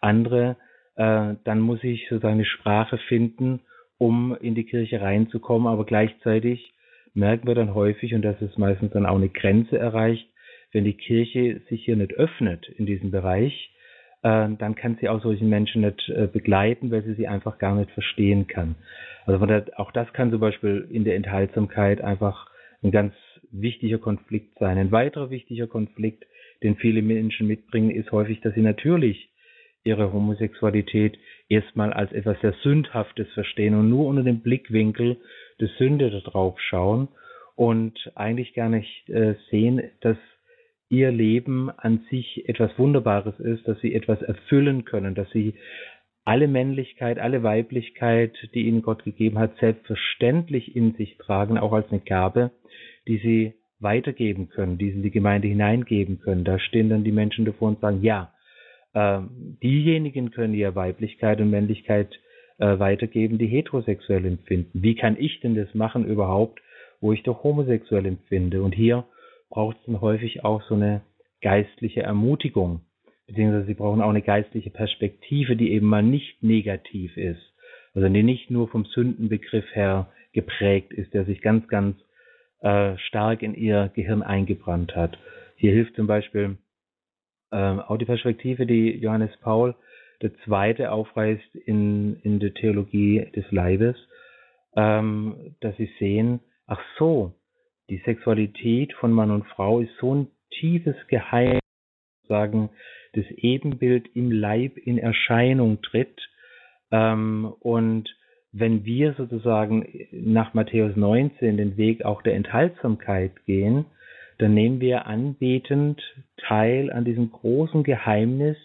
andere, äh, dann muss ich so eine Sprache finden, um in die Kirche reinzukommen. Aber gleichzeitig merken wir dann häufig, und das ist meistens dann auch eine Grenze erreicht, wenn die Kirche sich hier nicht öffnet in diesem Bereich, äh, dann kann sie auch solchen Menschen nicht äh, begleiten, weil sie sie einfach gar nicht verstehen kann. Also von der, auch das kann zum Beispiel in der Enthaltsamkeit einfach ein ganz wichtiger Konflikt sein. Ein weiterer wichtiger Konflikt, den viele Menschen mitbringen, ist häufig, dass sie natürlich ihre Homosexualität erstmal als etwas sehr Sündhaftes verstehen und nur unter dem Blickwinkel der Sünde darauf schauen und eigentlich gar nicht äh, sehen, dass ihr Leben an sich etwas Wunderbares ist, dass sie etwas erfüllen können, dass sie alle Männlichkeit, alle Weiblichkeit, die ihnen Gott gegeben hat, selbstverständlich in sich tragen, auch als eine Gabe, die sie weitergeben können, die sie in die Gemeinde hineingeben können. Da stehen dann die Menschen davor und sagen, ja, diejenigen können ja Weiblichkeit und Männlichkeit äh, weitergeben, die heterosexuell empfinden. Wie kann ich denn das machen überhaupt, wo ich doch homosexuell empfinde? Und hier braucht es dann häufig auch so eine geistliche Ermutigung, beziehungsweise sie brauchen auch eine geistliche Perspektive, die eben mal nicht negativ ist, also die nicht nur vom Sündenbegriff her geprägt ist, der sich ganz, ganz äh, stark in ihr Gehirn eingebrannt hat. Hier hilft zum Beispiel äh, auch die Perspektive, die Johannes Paul Zweite aufreißt in, in der Theologie des Leibes, ähm, dass sie sehen, ach so, die Sexualität von Mann und Frau ist so ein tiefes Geheimnis, sagen, das Ebenbild im Leib in Erscheinung tritt. Ähm, und wenn wir sozusagen nach Matthäus 19 den Weg auch der Enthaltsamkeit gehen, dann nehmen wir anbetend teil an diesem großen Geheimnis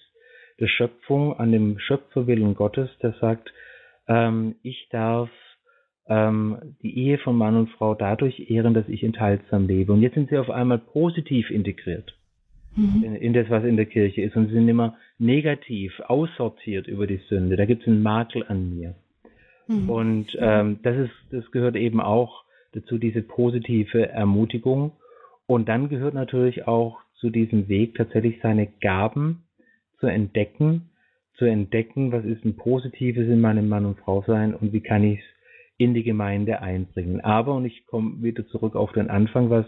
der Schöpfung, an dem Schöpferwillen Gottes, der sagt, ähm, ich darf ähm, die Ehe von Mann und Frau dadurch ehren, dass ich enthaltsam lebe. Und jetzt sind sie auf einmal positiv integriert mhm. in, in, das, was in der Kirche ist. Und sie sind immer negativ aussortiert über die Sünde. Da gibt es einen Makel an mir. Mhm. Und ähm, das ist, das gehört eben auch dazu, diese positive Ermutigung. Und dann gehört natürlich auch zu diesem Weg tatsächlich seine Gaben zu entdecken, zu entdecken, was ist ein Positives in meinem Mann und Frau sein und wie kann ich es in die Gemeinde einbringen. Aber, und ich komme wieder zurück auf den Anfang, was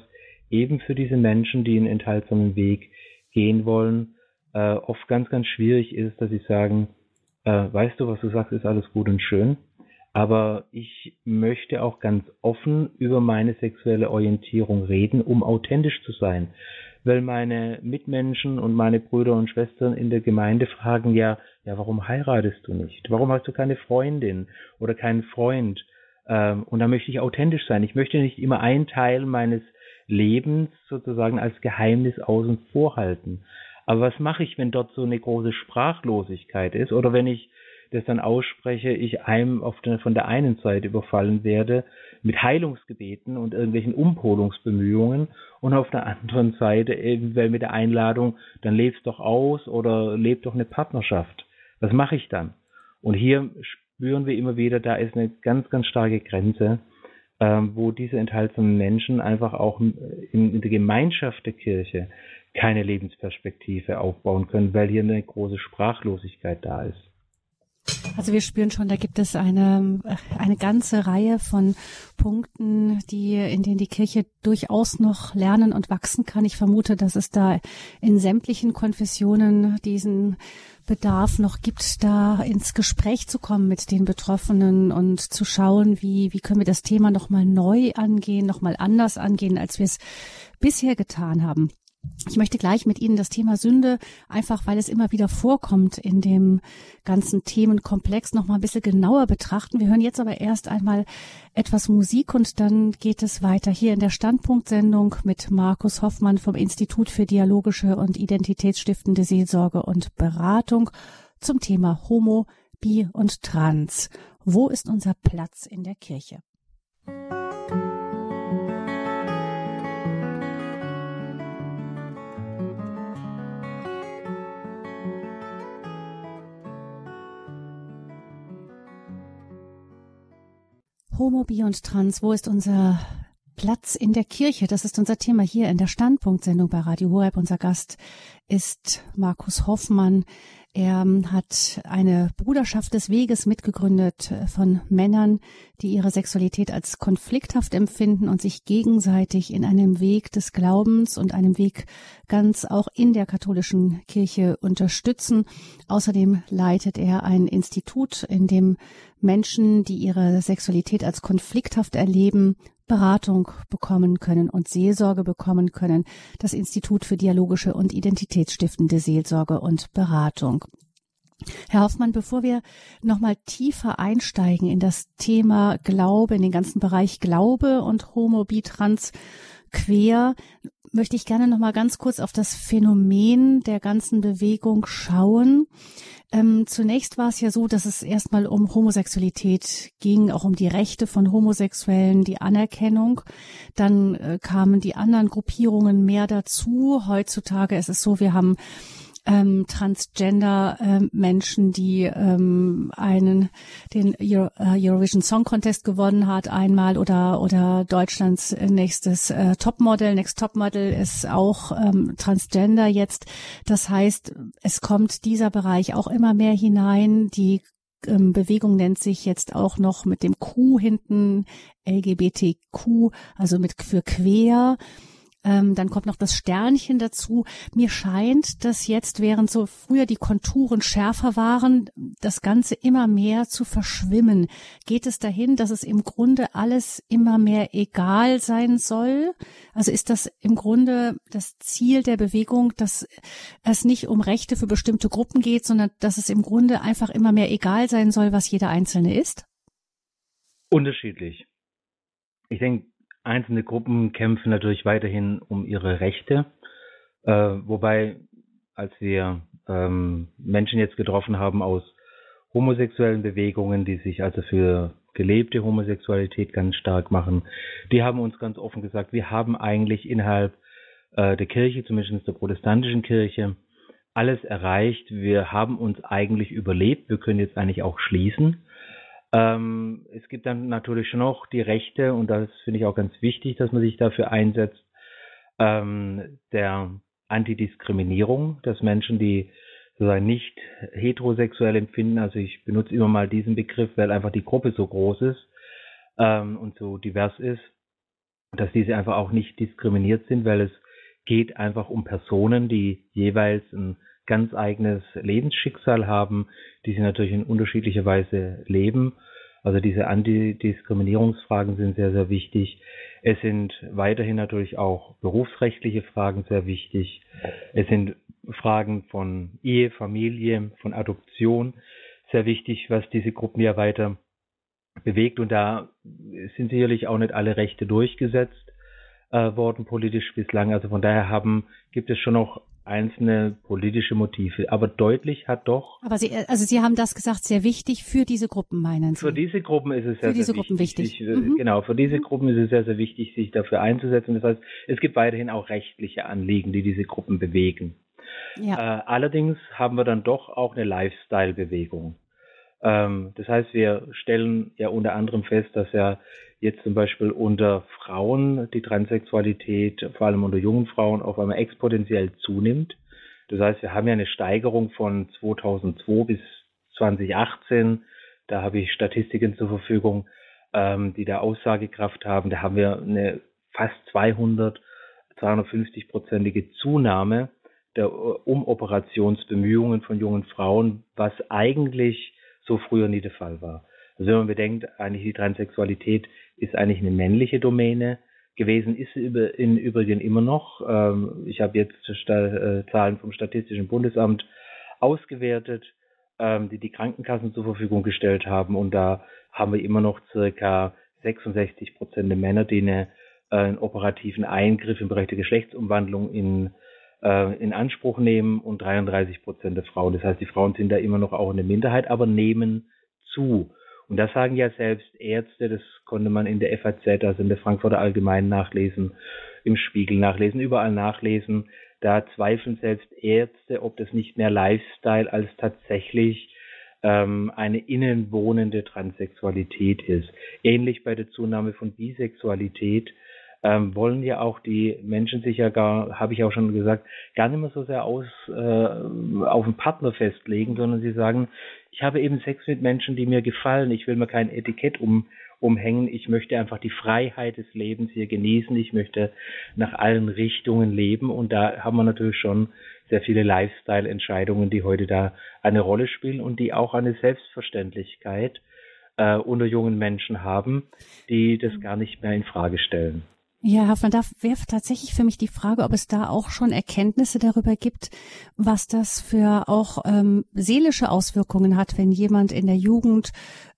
eben für diese Menschen, die einen enthaltsamen Weg gehen wollen, äh, oft ganz, ganz schwierig ist, dass sie sagen, äh, weißt du, was du sagst, ist alles gut und schön, aber ich möchte auch ganz offen über meine sexuelle Orientierung reden, um authentisch zu sein. Weil meine Mitmenschen und meine Brüder und Schwestern in der Gemeinde fragen ja, ja, warum heiratest du nicht? Warum hast du keine Freundin oder keinen Freund? Ähm, und da möchte ich authentisch sein. Ich möchte nicht immer einen Teil meines Lebens sozusagen als Geheimnis außen vor halten. Aber was mache ich, wenn dort so eine große Sprachlosigkeit ist oder wenn ich das dann ausspreche, ich einem der, von der einen Seite überfallen werde, mit Heilungsgebeten und irgendwelchen Umpolungsbemühungen und auf der anderen Seite eventuell mit der Einladung, dann lebst doch aus oder lebt doch eine Partnerschaft. Was mache ich dann? Und hier spüren wir immer wieder, da ist eine ganz, ganz starke Grenze, ähm, wo diese enthaltsamen Menschen einfach auch in der Gemeinschaft der Kirche keine Lebensperspektive aufbauen können, weil hier eine große Sprachlosigkeit da ist. Also wir spüren schon, da gibt es eine, eine ganze Reihe von Punkten, die, in denen die Kirche durchaus noch lernen und wachsen kann. Ich vermute, dass es da in sämtlichen Konfessionen diesen Bedarf noch gibt, da ins Gespräch zu kommen mit den Betroffenen und zu schauen, wie, wie können wir das Thema nochmal neu angehen, nochmal anders angehen, als wir es bisher getan haben. Ich möchte gleich mit Ihnen das Thema Sünde, einfach weil es immer wieder vorkommt in dem ganzen Themenkomplex, noch mal ein bisschen genauer betrachten. Wir hören jetzt aber erst einmal etwas Musik und dann geht es weiter hier in der Standpunktsendung mit Markus Hoffmann vom Institut für dialogische und identitätsstiftende Seelsorge und Beratung zum Thema Homo, Bi und Trans. Wo ist unser Platz in der Kirche? Homo, Bi und Trans, wo ist unser Platz in der Kirche? Das ist unser Thema hier in der Standpunktsendung bei Radio Hoheb. Unser Gast ist Markus Hoffmann. Er hat eine Bruderschaft des Weges mitgegründet von Männern, die ihre Sexualität als konflikthaft empfinden und sich gegenseitig in einem Weg des Glaubens und einem Weg ganz auch in der katholischen Kirche unterstützen. Außerdem leitet er ein Institut, in dem Menschen, die ihre Sexualität als konflikthaft erleben, Beratung bekommen können und Seelsorge bekommen können, das Institut für dialogische und identitätsstiftende Seelsorge und Beratung. Herr Hoffmann, bevor wir nochmal tiefer einsteigen in das Thema Glaube, in den ganzen Bereich Glaube und Homo, Bi, Trans, Quer, möchte ich gerne nochmal ganz kurz auf das Phänomen der ganzen Bewegung schauen. Ähm, zunächst war es ja so, dass es erstmal um Homosexualität ging, auch um die Rechte von Homosexuellen, die Anerkennung. Dann äh, kamen die anderen Gruppierungen mehr dazu. Heutzutage ist es so, wir haben ähm, Transgender-Menschen, ähm, die ähm, einen den Euro, äh, Eurovision Song Contest gewonnen hat einmal oder oder Deutschlands nächstes äh, Topmodel, Next Topmodel ist auch ähm, Transgender jetzt. Das heißt, es kommt dieser Bereich auch immer mehr hinein. Die ähm, Bewegung nennt sich jetzt auch noch mit dem Q hinten LGBTQ, also mit für quer. Ähm, dann kommt noch das Sternchen dazu. Mir scheint, dass jetzt, während so früher die Konturen schärfer waren, das Ganze immer mehr zu verschwimmen. Geht es dahin, dass es im Grunde alles immer mehr egal sein soll? Also ist das im Grunde das Ziel der Bewegung, dass es nicht um Rechte für bestimmte Gruppen geht, sondern dass es im Grunde einfach immer mehr egal sein soll, was jeder Einzelne ist? Unterschiedlich. Ich denke, Einzelne Gruppen kämpfen natürlich weiterhin um ihre Rechte, äh, wobei als wir ähm, Menschen jetzt getroffen haben aus homosexuellen Bewegungen, die sich also für gelebte Homosexualität ganz stark machen, die haben uns ganz offen gesagt, wir haben eigentlich innerhalb äh, der Kirche, zumindest der protestantischen Kirche, alles erreicht. Wir haben uns eigentlich überlebt. Wir können jetzt eigentlich auch schließen. Ähm, es gibt dann natürlich noch die Rechte, und das finde ich auch ganz wichtig, dass man sich dafür einsetzt, ähm, der Antidiskriminierung, dass Menschen, die sozusagen nicht heterosexuell empfinden, also ich benutze immer mal diesen Begriff, weil einfach die Gruppe so groß ist ähm, und so divers ist, dass diese einfach auch nicht diskriminiert sind, weil es geht einfach um Personen, die jeweils ein ganz eigenes Lebensschicksal haben, die sie natürlich in unterschiedlicher Weise leben. Also diese Antidiskriminierungsfragen sind sehr, sehr wichtig. Es sind weiterhin natürlich auch berufsrechtliche Fragen sehr wichtig. Es sind Fragen von Ehe, Familie, von Adoption sehr wichtig, was diese Gruppen ja weiter bewegt. Und da sind sicherlich auch nicht alle Rechte durchgesetzt. äh, worden politisch bislang. Also von daher haben, gibt es schon auch einzelne politische Motive. Aber deutlich hat doch. Aber Sie, also Sie haben das gesagt, sehr wichtig für diese Gruppen, meinen Sie? Für diese Gruppen ist es sehr, für diese sehr Gruppen wichtig. wichtig. Sich, mhm. Genau, für diese Gruppen ist es sehr, sehr wichtig, sich dafür einzusetzen. Das heißt, es gibt weiterhin auch rechtliche Anliegen, die diese Gruppen bewegen. Ja. Äh, allerdings haben wir dann doch auch eine Lifestyle-Bewegung. Ähm, das heißt, wir stellen ja unter anderem fest, dass ja jetzt zum Beispiel unter Frauen die Transsexualität, vor allem unter jungen Frauen, auf einmal exponentiell zunimmt. Das heißt, wir haben ja eine Steigerung von 2002 bis 2018. Da habe ich Statistiken zur Verfügung, ähm, die da Aussagekraft haben. Da haben wir eine fast 200, 250-prozentige Zunahme der Umoperationsbemühungen von jungen Frauen, was eigentlich so früher nie der Fall war. Also wenn man bedenkt, eigentlich die Transsexualität ist eigentlich eine männliche Domäne gewesen, ist in Übrigen immer noch. Ähm, ich habe jetzt äh, Zahlen vom Statistischen Bundesamt ausgewertet, ähm, die die Krankenkassen zur Verfügung gestellt haben und da haben wir immer noch circa 66 Prozent der Männer, die eine, äh, einen operativen Eingriff im Bereich der Geschlechtsumwandlung in äh, in Anspruch nehmen und 33 Prozent der Frauen. Das heißt, die Frauen sind da immer noch auch eine Minderheit, aber nehmen zu. Und das sagen ja selbst Ärzte, das konnte man in der FAZ, also in der Frankfurter Allgemeinen nachlesen, im Spiegel nachlesen, überall nachlesen. Da zweifeln selbst Ärzte, ob das nicht mehr Lifestyle als tatsächlich ähm, eine innenwohnende Transsexualität ist. Ähnlich bei der Zunahme von Bisexualität ähm, wollen ja auch die Menschen sich ja gar, habe ich auch schon gesagt, gar nicht mehr so sehr aus äh, auf einen Partner festlegen, sondern sie sagen, ich habe eben Sex mit Menschen, die mir gefallen. Ich will mir kein Etikett um, umhängen. Ich möchte einfach die Freiheit des Lebens hier genießen. Ich möchte nach allen Richtungen leben. Und da haben wir natürlich schon sehr viele Lifestyle-Entscheidungen, die heute da eine Rolle spielen und die auch eine Selbstverständlichkeit äh, unter jungen Menschen haben, die das gar nicht mehr in Frage stellen. Ja, Herr Hoffmann, da wäre tatsächlich für mich die Frage, ob es da auch schon Erkenntnisse darüber gibt, was das für auch ähm, seelische Auswirkungen hat, wenn jemand in der Jugend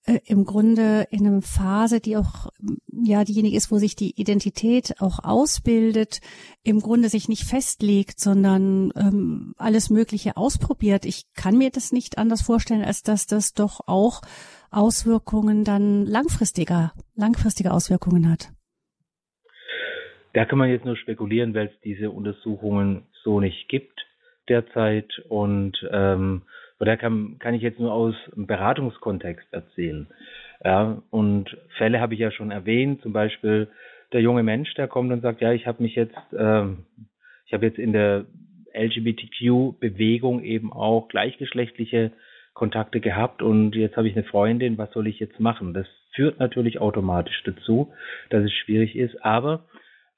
äh, im Grunde in einer Phase, die auch ja diejenige ist, wo sich die Identität auch ausbildet, im Grunde sich nicht festlegt, sondern ähm, alles Mögliche ausprobiert. Ich kann mir das nicht anders vorstellen, als dass das doch auch Auswirkungen dann langfristiger, langfristige Auswirkungen hat. Da kann man jetzt nur spekulieren, weil es diese Untersuchungen so nicht gibt derzeit. Und ähm, da kann, kann ich jetzt nur aus dem Beratungskontext erzählen. Ja, und Fälle habe ich ja schon erwähnt, zum Beispiel der junge Mensch, der kommt und sagt, ja, ich habe mich jetzt, ähm, ich habe jetzt in der LGBTQ-Bewegung eben auch gleichgeschlechtliche Kontakte gehabt und jetzt habe ich eine Freundin, was soll ich jetzt machen? Das führt natürlich automatisch dazu, dass es schwierig ist, aber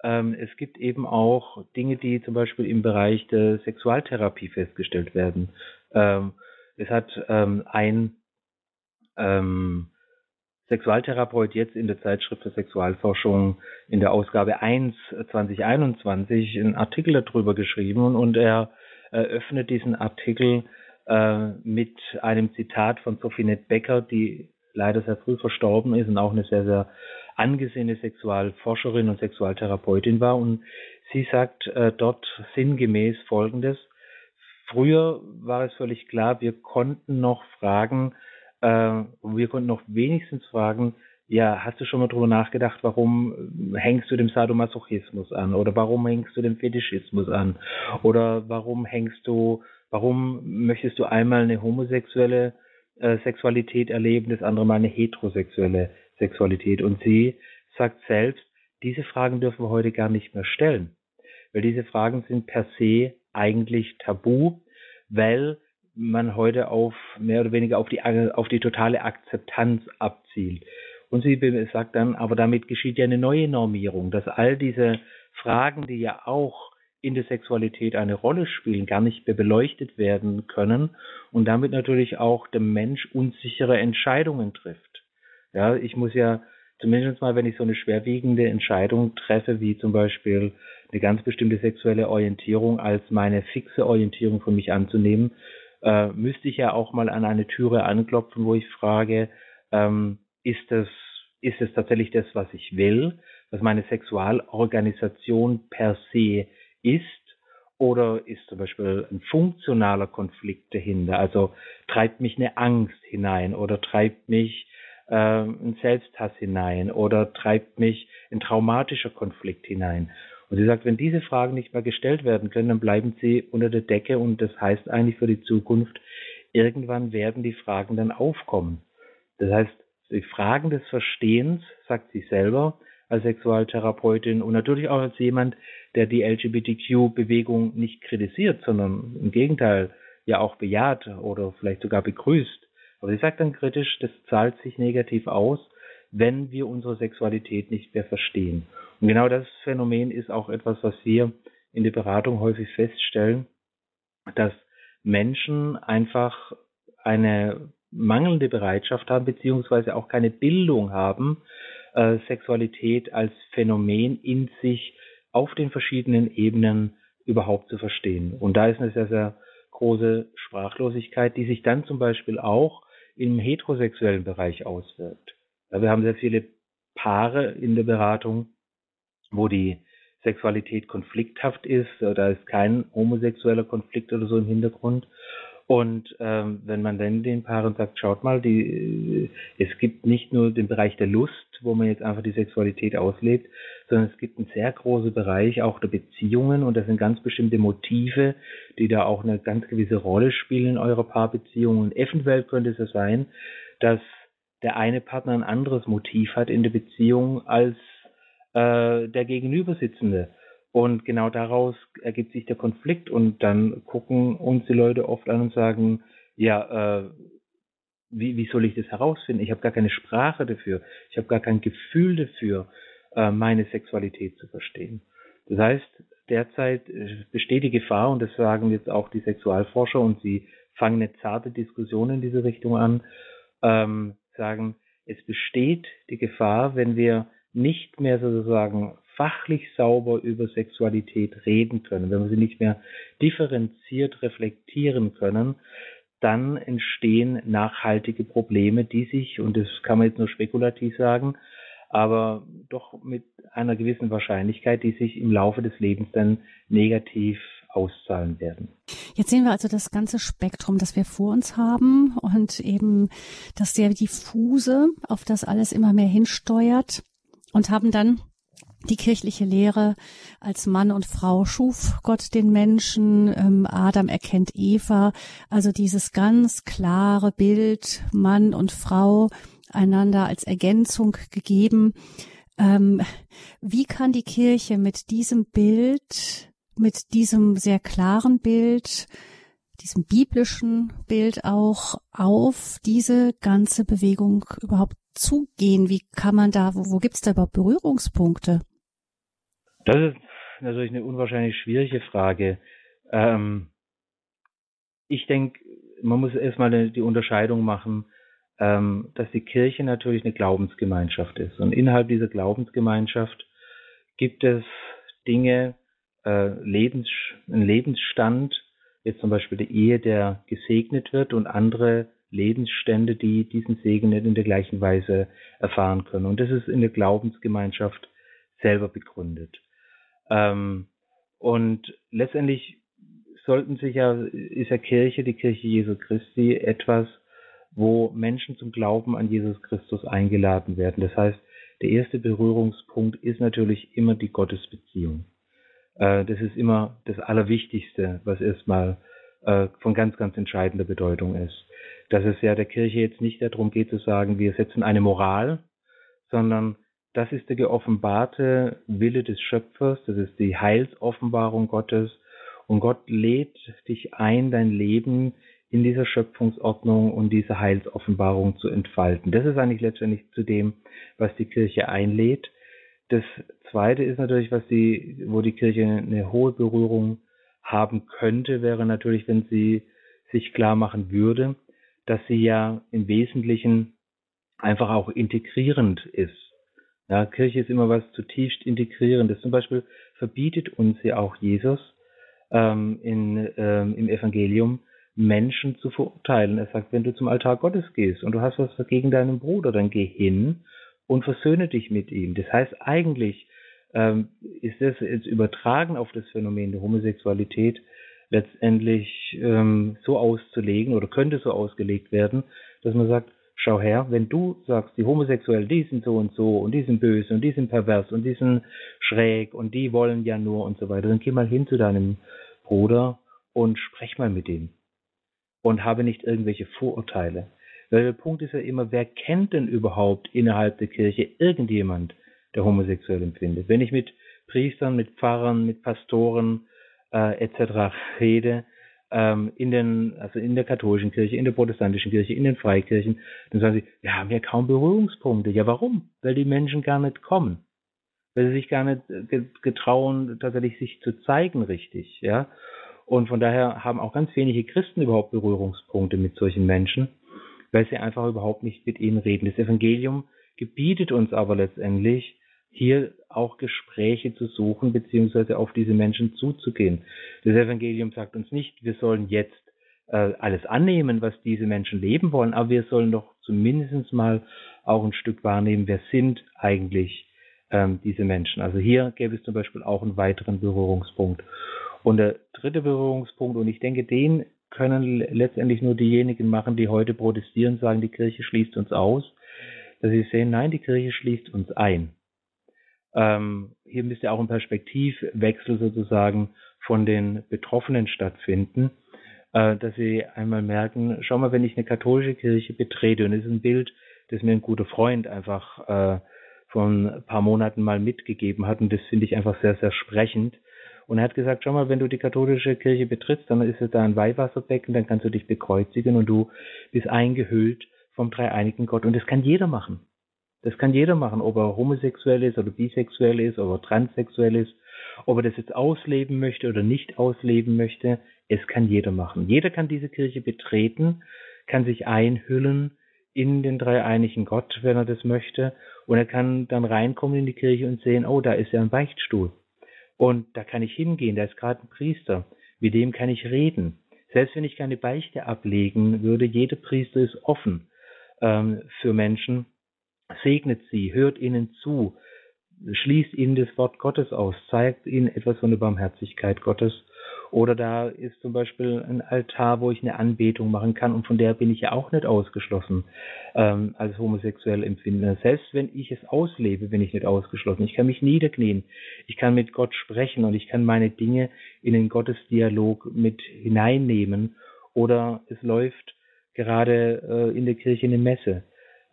ähm, es gibt eben auch Dinge, die zum Beispiel im Bereich der Sexualtherapie festgestellt werden. Ähm, es hat ähm, ein ähm, Sexualtherapeut jetzt in der Zeitschrift für Sexualforschung in der Ausgabe 1 2021 einen Artikel darüber geschrieben und, und er eröffnet diesen Artikel äh, mit einem Zitat von Sophie Nett Becker, die leider sehr früh verstorben ist und auch eine sehr, sehr angesehene Sexualforscherin und Sexualtherapeutin war. Und sie sagt äh, dort sinngemäß Folgendes. Früher war es völlig klar, wir konnten noch fragen, äh, wir konnten noch wenigstens fragen, ja, hast du schon mal drüber nachgedacht, warum hängst du dem Sadomasochismus an? Oder warum hängst du dem Fetischismus an? Oder warum hängst du, warum möchtest du einmal eine homosexuelle äh, Sexualität erleben, das andere mal eine heterosexuelle Sexualität. Und sie sagt selbst, diese Fragen dürfen wir heute gar nicht mehr stellen, weil diese Fragen sind per se eigentlich tabu, weil man heute auf mehr oder weniger auf die, auf die totale Akzeptanz abzielt. Und sie sagt dann, aber damit geschieht ja eine neue Normierung, dass all diese Fragen, die ja auch in der Sexualität eine Rolle spielen, gar nicht mehr beleuchtet werden können und damit natürlich auch der Mensch unsichere Entscheidungen trifft. Ja, ich muss ja zumindest mal, wenn ich so eine schwerwiegende Entscheidung treffe, wie zum Beispiel eine ganz bestimmte sexuelle Orientierung als meine fixe Orientierung von mich anzunehmen, äh, müsste ich ja auch mal an eine Türe anklopfen, wo ich frage, ähm, ist das, ist es tatsächlich das, was ich will? was meine Sexualorganisation per se ist, oder ist zum Beispiel ein funktionaler Konflikt dahinter? Also treibt mich eine Angst hinein oder treibt mich äh, ein Selbsthass hinein oder treibt mich ein traumatischer Konflikt hinein? Und sie sagt, wenn diese Fragen nicht mehr gestellt werden können, dann bleiben sie unter der Decke und das heißt eigentlich für die Zukunft, irgendwann werden die Fragen dann aufkommen. Das heißt, die Fragen des Verstehens, sagt sie selber als Sexualtherapeutin und natürlich auch als jemand, der die LGBTQ-Bewegung nicht kritisiert, sondern im Gegenteil ja auch bejaht oder vielleicht sogar begrüßt. Aber sie sagt dann kritisch, das zahlt sich negativ aus, wenn wir unsere Sexualität nicht mehr verstehen. Und genau das Phänomen ist auch etwas, was wir in der Beratung häufig feststellen, dass Menschen einfach eine mangelnde Bereitschaft haben, beziehungsweise auch keine Bildung haben, äh, Sexualität als Phänomen in sich auf den verschiedenen Ebenen überhaupt zu verstehen. Und da ist eine sehr, sehr große Sprachlosigkeit, die sich dann zum Beispiel auch im heterosexuellen Bereich auswirkt. Wir haben sehr viele Paare in der Beratung, wo die Sexualität konflikthaft ist, da ist kein homosexueller Konflikt oder so im Hintergrund, und ähm, wenn man dann den Paaren sagt, schaut mal, die, es gibt nicht nur den Bereich der Lust, wo man jetzt einfach die Sexualität auslebt, sondern es gibt einen sehr großen Bereich auch der Beziehungen und das sind ganz bestimmte Motive, die da auch eine ganz gewisse Rolle spielen in eurer Paarbeziehung. Und eventuell könnte es ja sein, dass der eine Partner ein anderes Motiv hat in der Beziehung als äh, der Gegenübersitzende. Und genau daraus ergibt sich der Konflikt und dann gucken uns die Leute oft an und sagen, ja, äh, wie, wie soll ich das herausfinden? Ich habe gar keine Sprache dafür, ich habe gar kein Gefühl dafür, äh, meine Sexualität zu verstehen. Das heißt, derzeit äh, besteht die Gefahr, und das sagen jetzt auch die Sexualforscher, und sie fangen eine zarte Diskussion in diese Richtung an, ähm, sagen, es besteht die Gefahr, wenn wir nicht mehr sozusagen fachlich sauber über Sexualität reden können, wenn wir sie nicht mehr differenziert reflektieren können, dann entstehen nachhaltige Probleme, die sich, und das kann man jetzt nur spekulativ sagen, aber doch mit einer gewissen Wahrscheinlichkeit, die sich im Laufe des Lebens dann negativ auszahlen werden. Jetzt sehen wir also das ganze Spektrum, das wir vor uns haben und eben das sehr diffuse, auf das alles immer mehr hinsteuert und haben dann die kirchliche Lehre als Mann und Frau schuf Gott den Menschen, ähm, Adam erkennt Eva, also dieses ganz klare Bild Mann und Frau einander als Ergänzung gegeben. Ähm, wie kann die Kirche mit diesem Bild, mit diesem sehr klaren Bild, diesem biblischen Bild auch auf diese ganze Bewegung überhaupt zugehen? Wie kann man da, wo, wo gibt es da überhaupt Berührungspunkte? Das ist natürlich eine unwahrscheinlich schwierige Frage. Ähm, ich denke, man muss erstmal die Unterscheidung machen, ähm, dass die Kirche natürlich eine Glaubensgemeinschaft ist. Und innerhalb dieser Glaubensgemeinschaft gibt es Dinge, äh, Lebens, einen Lebensstand, jetzt zum Beispiel die Ehe, der gesegnet wird und andere Lebensstände, die diesen Segen nicht in der gleichen Weise erfahren können. Und das ist in der Glaubensgemeinschaft selber begründet. Ähm, und letztendlich sollten sich ja, ist ja Kirche, die Kirche Jesu Christi, etwas, wo Menschen zum Glauben an Jesus Christus eingeladen werden. Das heißt, der erste Berührungspunkt ist natürlich immer die Gottesbeziehung. Äh, das ist immer das Allerwichtigste, was erstmal äh, von ganz, ganz entscheidender Bedeutung ist. Dass es ja der Kirche jetzt nicht darum geht zu sagen, wir setzen eine Moral, sondern das ist der geoffenbarte Wille des Schöpfers, das ist die Heilsoffenbarung Gottes. Und Gott lädt dich ein, dein Leben in dieser Schöpfungsordnung und diese Heilsoffenbarung zu entfalten. Das ist eigentlich letztendlich zu dem, was die Kirche einlädt. Das zweite ist natürlich, was die, wo die Kirche eine hohe Berührung haben könnte, wäre natürlich, wenn sie sich klar machen würde, dass sie ja im Wesentlichen einfach auch integrierend ist. Ja, Kirche ist immer was zutiefst integrierendes. Zum Beispiel verbietet uns ja auch Jesus ähm, in, ähm, im Evangelium, Menschen zu verurteilen. Er sagt, wenn du zum Altar Gottes gehst und du hast was gegen deinen Bruder, dann geh hin und versöhne dich mit ihm. Das heißt, eigentlich ähm, ist das jetzt übertragen auf das Phänomen der Homosexualität letztendlich ähm, so auszulegen oder könnte so ausgelegt werden, dass man sagt, schau her, wenn du sagst, die Homosexuellen, die sind so und so und die sind böse und die sind pervers und die sind schräg und die wollen ja nur und so weiter, dann geh mal hin zu deinem Bruder und sprech mal mit ihm und habe nicht irgendwelche Vorurteile. Weil der Punkt ist ja immer, wer kennt denn überhaupt innerhalb der Kirche irgendjemand, der homosexuell empfindet? Wenn ich mit Priestern, mit Pfarrern, mit Pastoren äh, etc. rede, ähm, in den, also in der katholischen Kirche, in der protestantischen Kirche, in den Freikirchen, dann sagen sie, wir haben ja kaum Berührungspunkte. Ja, warum? Weil die Menschen gar nicht kommen. Weil sie sich gar nicht äh, getrauen, tatsächlich sich zu zeigen richtig, ja. Und von daher haben auch ganz wenige Christen überhaupt Berührungspunkte mit solchen Menschen weil sie einfach überhaupt nicht mit ihnen reden. Das Evangelium gebietet uns aber letztendlich, hier auch Gespräche zu suchen, beziehungsweise auf diese Menschen zuzugehen. Das Evangelium sagt uns nicht, wir sollen jetzt äh, alles annehmen, was diese Menschen leben wollen, aber wir sollen doch zumindest mal auch ein Stück wahrnehmen, wer sind eigentlich ähm, diese Menschen. Also hier gäbe es zum Beispiel auch einen weiteren Berührungspunkt. Und der dritte Berührungspunkt, und ich denke, den können letztendlich nur diejenigen machen, die heute protestieren, sagen, die Kirche schließt uns aus, dass sie sehen, nein, die Kirche schließt uns ein. Ähm, hier müsste auch ein Perspektivwechsel sozusagen von den Betroffenen stattfinden, äh, dass sie einmal merken, schau mal, wenn ich eine katholische Kirche betrete, und das ist ein Bild, das mir ein guter Freund einfach äh, vor ein paar Monaten mal mitgegeben hat, und das finde ich einfach sehr, sehr sprechend, und er hat gesagt, schau mal, wenn du die katholische Kirche betrittst, dann ist es da ein Weihwasserbecken, dann kannst du dich bekreuzigen und du bist eingehüllt vom dreieinigen Gott. Und das kann jeder machen. Das kann jeder machen, ob er homosexuell ist oder bisexuell ist, ob er transsexuell ist, ob er das jetzt ausleben möchte oder nicht ausleben möchte. Es kann jeder machen. Jeder kann diese Kirche betreten, kann sich einhüllen in den dreieinigen Gott, wenn er das möchte. Und er kann dann reinkommen in die Kirche und sehen, oh, da ist ja ein Beichtstuhl. Und da kann ich hingehen, da ist gerade ein Priester, mit dem kann ich reden. Selbst wenn ich keine Beichte ablegen würde, jeder Priester ist offen ähm, für Menschen, segnet sie, hört ihnen zu, schließt ihnen das Wort Gottes aus, zeigt ihnen etwas von der Barmherzigkeit Gottes oder da ist zum Beispiel ein Altar, wo ich eine Anbetung machen kann und von der bin ich ja auch nicht ausgeschlossen ähm, als homosexuell empfinden. Selbst wenn ich es auslebe, bin ich nicht ausgeschlossen. Ich kann mich niederknien, ich kann mit Gott sprechen und ich kann meine Dinge in den Gottesdialog mit hineinnehmen oder es läuft gerade äh, in der Kirche eine Messe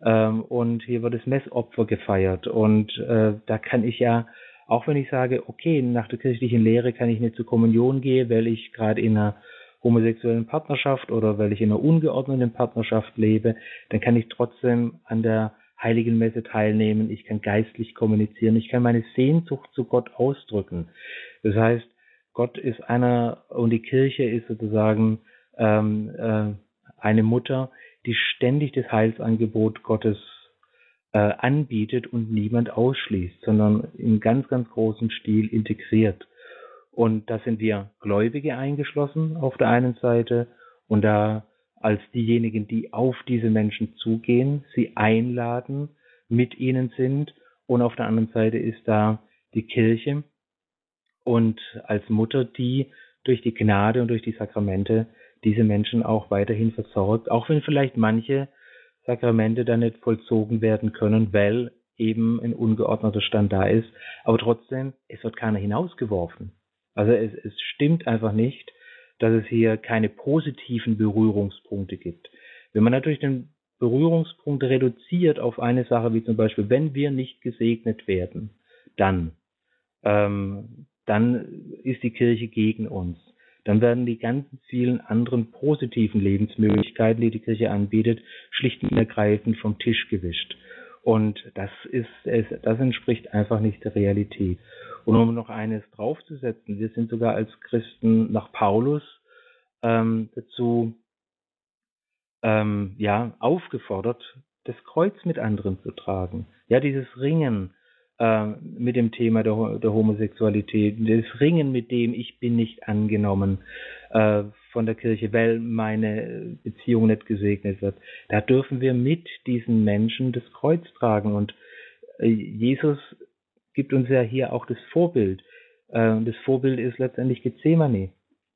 ähm, und hier wird das Messopfer gefeiert. Und äh, da kann ich ja auch wenn ich sage, okay, nach der kirchlichen Lehre kann ich nicht zur Kommunion gehen, weil ich gerade in einer homosexuellen Partnerschaft oder weil ich in einer ungeordneten Partnerschaft lebe, dann kann ich trotzdem an der Heiligen Messe teilnehmen, ich kann geistlich kommunizieren, ich kann meine Sehnsucht zu Gott ausdrücken. Das heißt, Gott ist einer und die Kirche ist sozusagen ähm, äh, eine Mutter, die ständig das Heilsangebot Gottes äh, anbietet und niemand ausschließt, sondern im ganz, ganz großen Stil integriert. Und da sind wir Gläubige eingeschlossen auf der einen Seite und da als diejenigen, die auf diese Menschen zugehen, sie einladen, mit ihnen sind und auf der anderen Seite ist da die Kirche und als Mutter, die durch die Gnade und durch die Sakramente diese Menschen auch weiterhin versorgt, auch wenn vielleicht manche Sakramente dann nicht vollzogen werden können, weil eben ein ungeordneter Stand da ist. Aber trotzdem, es wird keiner hinausgeworfen. Also es, es stimmt einfach nicht, dass es hier keine positiven Berührungspunkte gibt. Wenn man natürlich den Berührungspunkt reduziert auf eine Sache, wie zum Beispiel, wenn wir nicht gesegnet werden, dann, ähm, dann ist die Kirche gegen uns dann werden die ganzen vielen anderen positiven Lebensmöglichkeiten, die die Kirche anbietet, schlicht und ergreifend vom Tisch gewischt. Und das ist das entspricht einfach nicht der Realität. Und um noch eines draufzusetzen, wir sind sogar als Christen nach Paulus ähm, dazu ähm, ja, aufgefordert, das Kreuz mit anderen zu tragen. Ja, dieses Ringen äh, mit dem Thema der, der, Homosexualität, das Ringen mit dem, ich bin nicht angenommen äh, von der Kirche, weil meine Beziehung nicht gesegnet wird. Da dürfen wir mit diesen Menschen das Kreuz tragen und äh, Jesus gibt uns ja hier auch das Vorbild. Äh, das Vorbild ist letztendlich Gethsemane.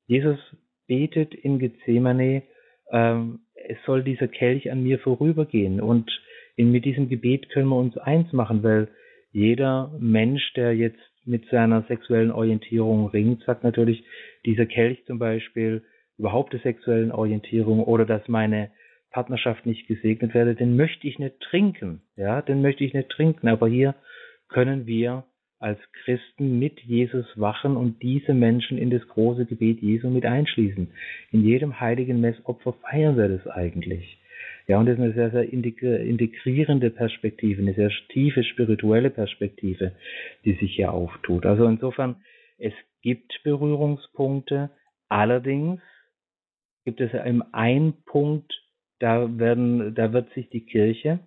Jesus betet in Gethsemane, ähm, es soll dieser Kelch an mir vorübergehen. Und in, mit diesem Gebet können wir uns eins machen, weil jeder Mensch, der jetzt mit seiner sexuellen Orientierung ringt, sagt natürlich, dieser Kelch zum Beispiel, überhaupt der sexuellen Orientierung oder dass meine Partnerschaft nicht gesegnet werde, den möchte ich nicht trinken. Ja, den möchte ich nicht trinken. Aber hier können wir als Christen mit Jesus wachen und diese Menschen in das große Gebet Jesu mit einschließen. In jedem heiligen Messopfer feiern wir das eigentlich. Ja, und das ist eine sehr, sehr integrierende Perspektive, eine sehr tiefe spirituelle Perspektive, die sich hier auftut. Also insofern, es gibt Berührungspunkte, allerdings gibt es im einen Punkt, da werden, da wird sich die Kirche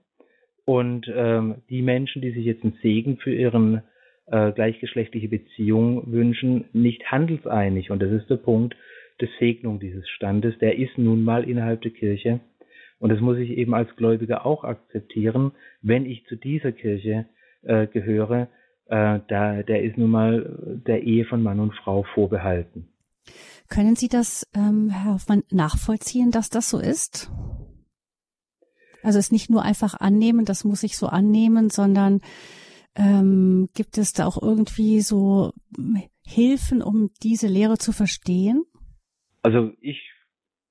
und ähm, die Menschen, die sich jetzt einen Segen für ihren äh, gleichgeschlechtliche Beziehung wünschen, nicht handelseinig. Und das ist der Punkt der Segnung dieses Standes. Der ist nun mal innerhalb der Kirche. Und das muss ich eben als Gläubiger auch akzeptieren, wenn ich zu dieser Kirche äh, gehöre. Äh, da, der ist nun mal der Ehe von Mann und Frau vorbehalten. Können Sie das, ähm, Herr Hoffmann, nachvollziehen, dass das so ist? Also es nicht nur einfach annehmen, das muss ich so annehmen, sondern ähm, gibt es da auch irgendwie so Hilfen, um diese Lehre zu verstehen? Also ich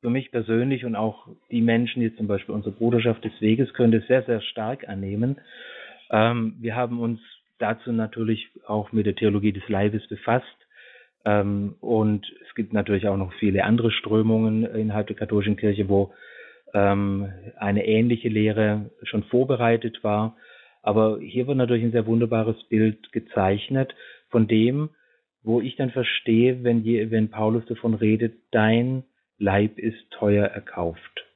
für mich persönlich und auch die Menschen, die zum Beispiel unsere Bruderschaft des Weges, das sehr, sehr stark annehmen. Ähm, wir haben uns dazu natürlich auch mit der Theologie des Leibes befasst. Ähm, und es gibt natürlich auch noch viele andere Strömungen innerhalb der katholischen Kirche, wo ähm, eine ähnliche Lehre schon vorbereitet war. Aber hier wird natürlich ein sehr wunderbares Bild gezeichnet von dem, wo ich dann verstehe, wenn, je, wenn Paulus davon redet, dein Leib ist teuer erkauft.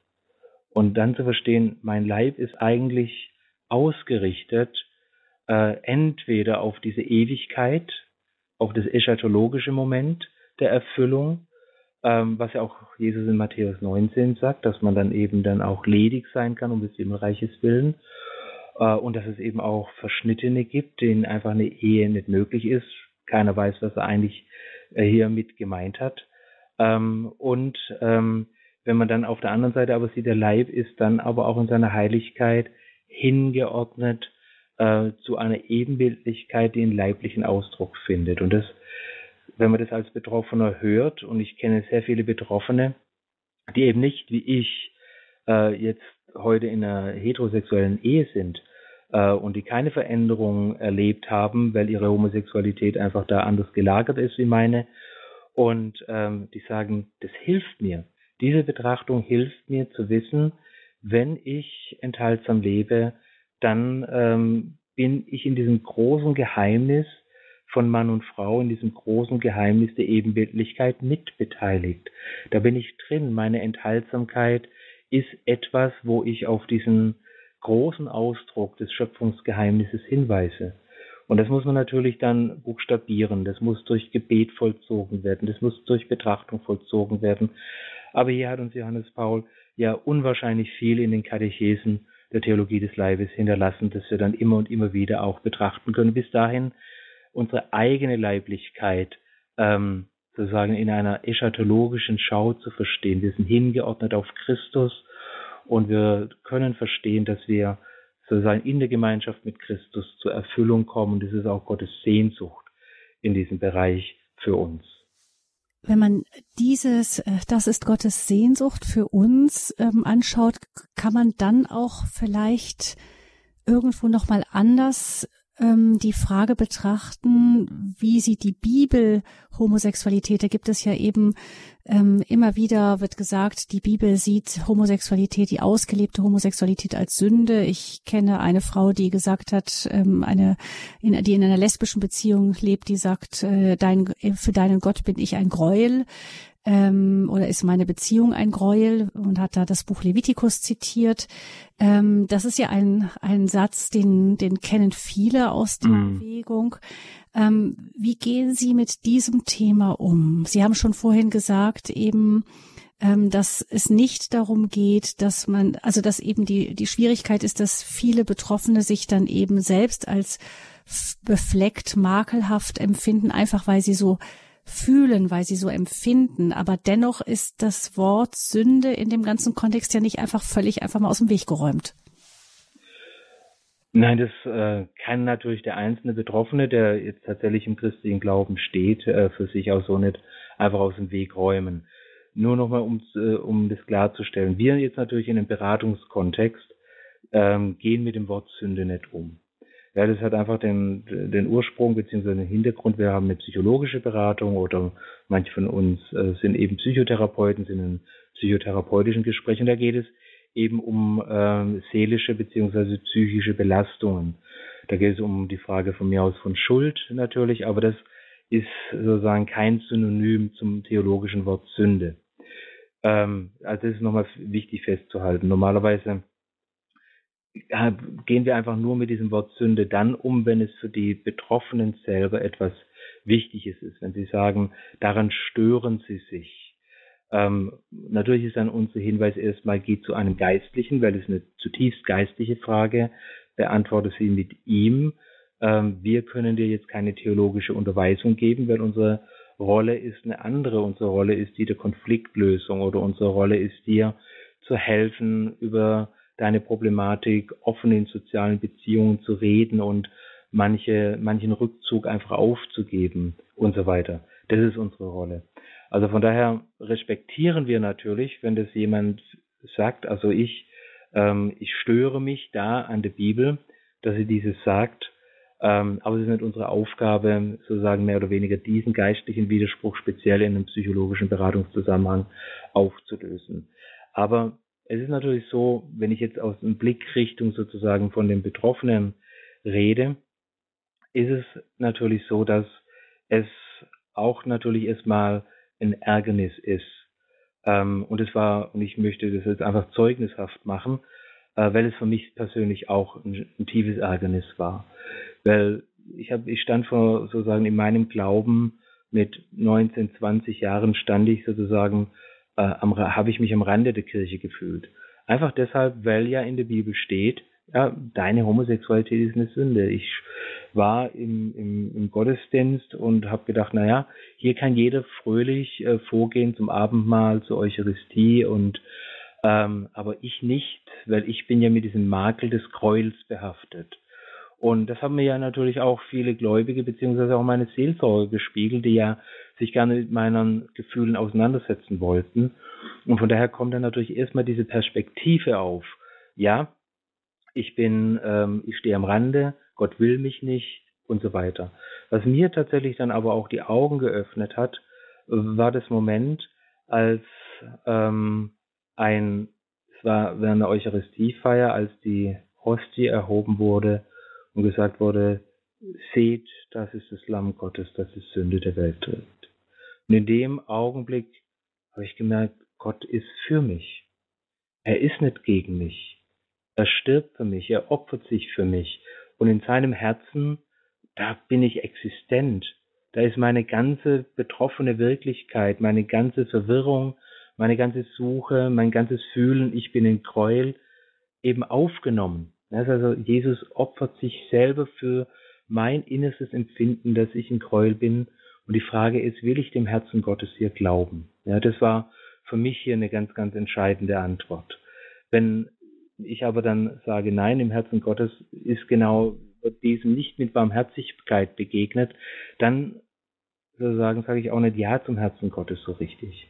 Und dann zu verstehen, mein Leib ist eigentlich ausgerichtet äh, entweder auf diese Ewigkeit, auf das eschatologische Moment der Erfüllung, ähm, was ja auch Jesus in Matthäus 19 sagt, dass man dann eben dann auch ledig sein kann um des Himmelreiches willen äh, und dass es eben auch Verschnittene gibt, denen einfach eine Ehe nicht möglich ist. Keiner weiß, was er eigentlich äh, hier mit gemeint hat. Ähm, und ähm, wenn man dann auf der anderen Seite aber sieht, der Leib ist dann aber auch in seiner Heiligkeit hingeordnet äh, zu einer Ebenbildlichkeit, die einen leiblichen Ausdruck findet. Und das wenn man das als Betroffener hört, und ich kenne sehr viele Betroffene, die eben nicht wie ich äh, jetzt heute in einer heterosexuellen Ehe sind äh, und die keine Veränderung erlebt haben, weil ihre Homosexualität einfach da anders gelagert ist wie meine. Und ähm, die sagen, das hilft mir. Diese Betrachtung hilft mir zu wissen, wenn ich enthaltsam lebe, dann ähm, bin ich in diesem großen Geheimnis von Mann und Frau in diesem großen Geheimnis der Ebenbildlichkeit mitbeteiligt. Da bin ich drin. Meine Enthaltsamkeit ist etwas, wo ich auf diesen großen Ausdruck des Schöpfungsgeheimnisses hinweise. Und das muss man natürlich dann buchstabieren. Das muss durch Gebet vollzogen werden. Das muss durch Betrachtung vollzogen werden. Aber hier hat uns Johannes Paul ja unwahrscheinlich viel in den Katechesen der Theologie des Leibes hinterlassen, das wir dann immer und immer wieder auch betrachten können. Bis dahin unsere eigene Leiblichkeit ähm, sozusagen in einer eschatologischen Schau zu verstehen. Wir sind hingeordnet auf Christus und wir können verstehen, dass wir sozusagen in der Gemeinschaft mit Christus zur Erfüllung kommen. Das ist auch Gottes Sehnsucht in diesem Bereich für uns. Wenn man dieses, äh, das ist Gottes Sehnsucht für uns ähm, anschaut, kann man dann auch vielleicht irgendwo noch mal anders ähm, die Frage betrachten, wie sieht die Bibel Homosexualität? Da gibt es ja eben ähm, immer wieder wird gesagt, die Bibel sieht Homosexualität, die ausgelebte Homosexualität als Sünde. Ich kenne eine Frau, die gesagt hat, ähm, eine, in, die in einer lesbischen Beziehung lebt, die sagt, äh, dein, für deinen Gott bin ich ein Gräuel ähm, oder ist meine Beziehung ein Gräuel und hat da das Buch Levitikus zitiert. Ähm, das ist ja ein, ein Satz, den, den kennen viele aus der mm. Bewegung. Ähm, wie gehen Sie mit diesem Thema um? Sie haben schon vorhin gesagt, eben, ähm, dass es nicht darum geht, dass man, also dass eben die, die Schwierigkeit ist, dass viele Betroffene sich dann eben selbst als befleckt, makelhaft empfinden, einfach weil sie so fühlen, weil sie so empfinden. Aber dennoch ist das Wort Sünde in dem ganzen Kontext ja nicht einfach völlig einfach mal aus dem Weg geräumt. Nein, das äh, kann natürlich der einzelne Betroffene, der jetzt tatsächlich im christlichen Glauben steht, äh, für sich auch so nicht einfach aus dem Weg räumen. Nur nochmal, um, äh, um das klarzustellen. Wir jetzt natürlich in einem Beratungskontext ähm, gehen mit dem Wort Sünde nicht um. Ja, das hat einfach den, den Ursprung bzw. den Hintergrund. Wir haben eine psychologische Beratung oder manche von uns äh, sind eben Psychotherapeuten, sind in psychotherapeutischen Gesprächen. Da geht es eben um äh, seelische beziehungsweise psychische Belastungen. Da geht es um die Frage von mir aus von Schuld natürlich, aber das ist sozusagen kein Synonym zum theologischen Wort Sünde. Ähm, also das ist nochmal wichtig festzuhalten. Normalerweise gehen wir einfach nur mit diesem Wort Sünde dann um, wenn es für die Betroffenen selber etwas Wichtiges ist. Wenn sie sagen, daran stören sie sich ähm, natürlich ist dann unser Hinweis erstmal, geht zu einem Geistlichen, weil es eine zutiefst geistliche Frage, beantworte sie mit ihm. Ähm, wir können dir jetzt keine theologische Unterweisung geben, weil unsere Rolle ist eine andere. Unsere Rolle ist die der Konfliktlösung oder unsere Rolle ist dir zu helfen, über deine Problematik offen in sozialen Beziehungen zu reden und manche, manchen Rückzug einfach aufzugeben und so weiter. Das ist unsere Rolle. Also von daher respektieren wir natürlich, wenn das jemand sagt, also ich, ähm, ich störe mich da an der Bibel, dass sie dieses sagt, ähm, aber es ist nicht unsere Aufgabe, sozusagen mehr oder weniger diesen geistlichen Widerspruch speziell in einem psychologischen Beratungszusammenhang aufzulösen. Aber es ist natürlich so, wenn ich jetzt aus dem Blickrichtung sozusagen von den Betroffenen rede, ist es natürlich so, dass es auch natürlich erstmal ein Ärgernis ist. Ähm, und es war, und ich möchte das jetzt einfach zeugnishaft machen, äh, weil es für mich persönlich auch ein, ein tiefes Ärgernis war. Weil ich habe, ich stand vor sozusagen in meinem Glauben mit 19, 20 Jahren stand ich sozusagen, äh, habe ich mich am Rande der Kirche gefühlt. Einfach deshalb, weil ja in der Bibel steht, ja, deine Homosexualität ist eine Sünde. Ich war im, im, im Gottesdienst und habe gedacht, naja, hier kann jeder fröhlich äh, vorgehen zum Abendmahl, zur Eucharistie und ähm, aber ich nicht, weil ich bin ja mit diesem Makel des Gräuels behaftet. Und das haben mir ja natürlich auch viele Gläubige beziehungsweise auch meine Seelsorge gespiegelt, die ja sich gerne mit meinen Gefühlen auseinandersetzen wollten. Und von daher kommt dann natürlich erstmal diese Perspektive auf. Ja, ich bin, ähm, ich stehe am Rande, Gott will mich nicht und so weiter. Was mir tatsächlich dann aber auch die Augen geöffnet hat, war das Moment, als ähm, ein, es war während der Eucharistiefeier, als die Hostie erhoben wurde und gesagt wurde, seht, das ist das Lamm Gottes, das ist Sünde der Welt trägt. Und in dem Augenblick habe ich gemerkt, Gott ist für mich. Er ist nicht gegen mich. Er stirbt für mich, er opfert sich für mich. Und in seinem Herzen, da bin ich existent. Da ist meine ganze betroffene Wirklichkeit, meine ganze Verwirrung, meine ganze Suche, mein ganzes Fühlen, ich bin in Gräuel, eben aufgenommen. Also Jesus opfert sich selber für mein innerstes Empfinden, dass ich in Gräuel bin. Und die Frage ist, will ich dem Herzen Gottes hier glauben? Ja, das war für mich hier eine ganz, ganz entscheidende Antwort. Wenn ich aber dann sage, nein, im Herzen Gottes ist genau diesem nicht mit Barmherzigkeit begegnet, dann sozusagen sage ich auch nicht Ja zum Herzen Gottes so richtig.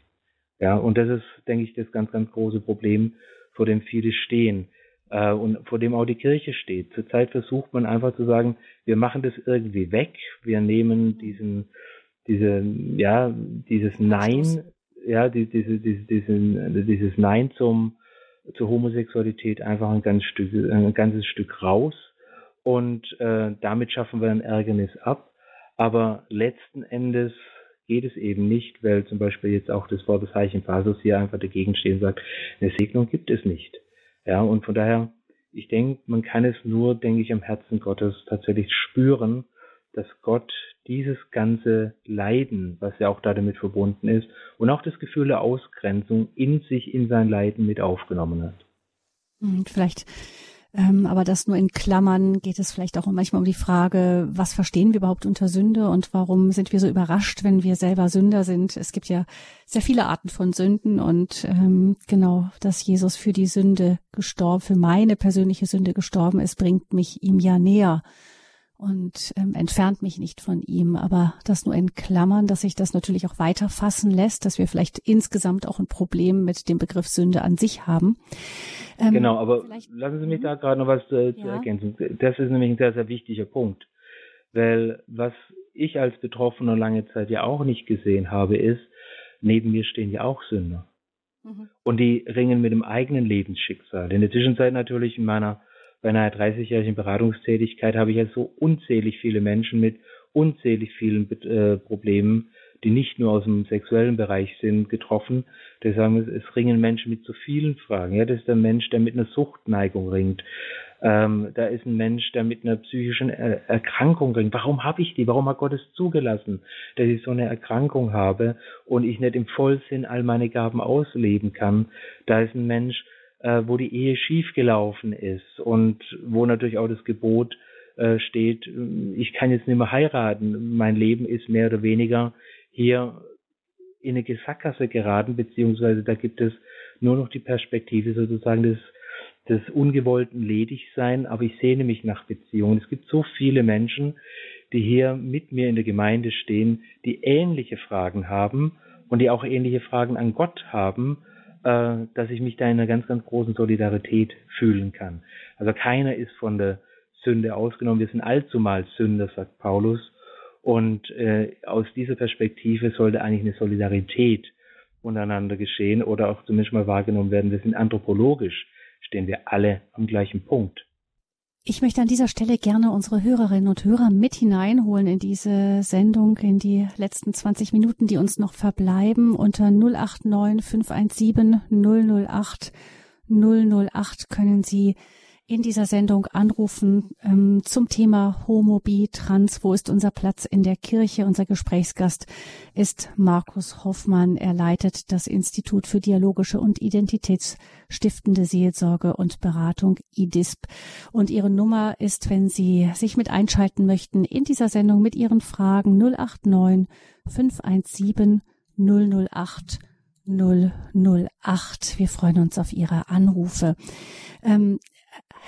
Ja, und das ist, denke ich, das ganz, ganz große Problem, vor dem viele stehen äh, und vor dem auch die Kirche steht. Zurzeit versucht man einfach zu sagen, wir machen das irgendwie weg, wir nehmen diesen, diese, ja, dieses Nein, ja, die, diese, diese, diesen, dieses Nein zum zur Homosexualität einfach ein, ganz Stück, ein ganzes Stück raus und äh, damit schaffen wir ein Ärgernis ab. Aber letzten Endes geht es eben nicht, weil zum Beispiel jetzt auch das Wort des Heiligen Vaters hier einfach dagegen stehen und sagt, eine Segnung gibt es nicht. Ja, und von daher, ich denke, man kann es nur, denke ich, am Herzen Gottes tatsächlich spüren, dass Gott dieses ganze Leiden, was ja auch da damit verbunden ist, und auch das Gefühl der Ausgrenzung in sich, in sein Leiden mit aufgenommen hat. Hm, vielleicht aber das nur in Klammern geht es vielleicht auch manchmal um die Frage, was verstehen wir überhaupt unter Sünde und warum sind wir so überrascht, wenn wir selber Sünder sind? Es gibt ja sehr viele Arten von Sünden und ähm, genau, dass Jesus für die Sünde gestorben, für meine persönliche Sünde gestorben ist, bringt mich ihm ja näher und ähm, entfernt mich nicht von ihm. Aber das nur in Klammern, dass sich das natürlich auch weiter fassen lässt, dass wir vielleicht insgesamt auch ein Problem mit dem Begriff Sünde an sich haben. Ähm, genau, aber lassen Sie mich da gerade noch was äh, zu ja. ergänzen. Das ist nämlich ein sehr, sehr wichtiger Punkt. Weil was ich als Betroffener lange Zeit ja auch nicht gesehen habe, ist, neben mir stehen ja auch Sünder. Mhm. Und die ringen mit dem eigenen Lebensschicksal. In der Zwischenzeit natürlich in meiner bei einer 30-jährigen Beratungstätigkeit habe ich ja so unzählig viele Menschen mit unzählig vielen äh, Problemen, die nicht nur aus dem sexuellen Bereich sind, getroffen. Sagen, es ringen Menschen mit so vielen Fragen. Ja, das ist der Mensch, der mit einer Suchtneigung ringt. Ähm, da ist ein Mensch, der mit einer psychischen er Erkrankung ringt. Warum habe ich die? Warum hat Gott es zugelassen, dass ich so eine Erkrankung habe und ich nicht im Vollsinn all meine Gaben ausleben kann? Da ist ein Mensch, äh, wo die Ehe schiefgelaufen ist und wo natürlich auch das Gebot äh, steht, ich kann jetzt nicht mehr heiraten, mein Leben ist mehr oder weniger hier in eine Sackgasse geraten, beziehungsweise da gibt es nur noch die Perspektive sozusagen des, des ungewollten Ledigsein, aber ich sehne mich nach Beziehungen. Es gibt so viele Menschen, die hier mit mir in der Gemeinde stehen, die ähnliche Fragen haben und die auch ähnliche Fragen an Gott haben dass ich mich da in einer ganz, ganz großen Solidarität fühlen kann. Also keiner ist von der Sünde ausgenommen. Wir sind allzumal Sünder, sagt Paulus. Und äh, aus dieser Perspektive sollte eigentlich eine Solidarität untereinander geschehen oder auch zumindest mal wahrgenommen werden. Wir sind anthropologisch, stehen wir alle am gleichen Punkt. Ich möchte an dieser Stelle gerne unsere Hörerinnen und Hörer mit hineinholen in diese Sendung, in die letzten 20 Minuten, die uns noch verbleiben. Unter 089 517 008 008 können Sie in dieser Sendung anrufen ähm, zum Thema Homo, Bi, Trans. Wo ist unser Platz in der Kirche? Unser Gesprächsgast ist Markus Hoffmann. Er leitet das Institut für dialogische und identitätsstiftende Seelsorge und Beratung IDISP. Und Ihre Nummer ist, wenn Sie sich mit einschalten möchten, in dieser Sendung mit Ihren Fragen 089 517 008 008. Wir freuen uns auf Ihre Anrufe. Ähm,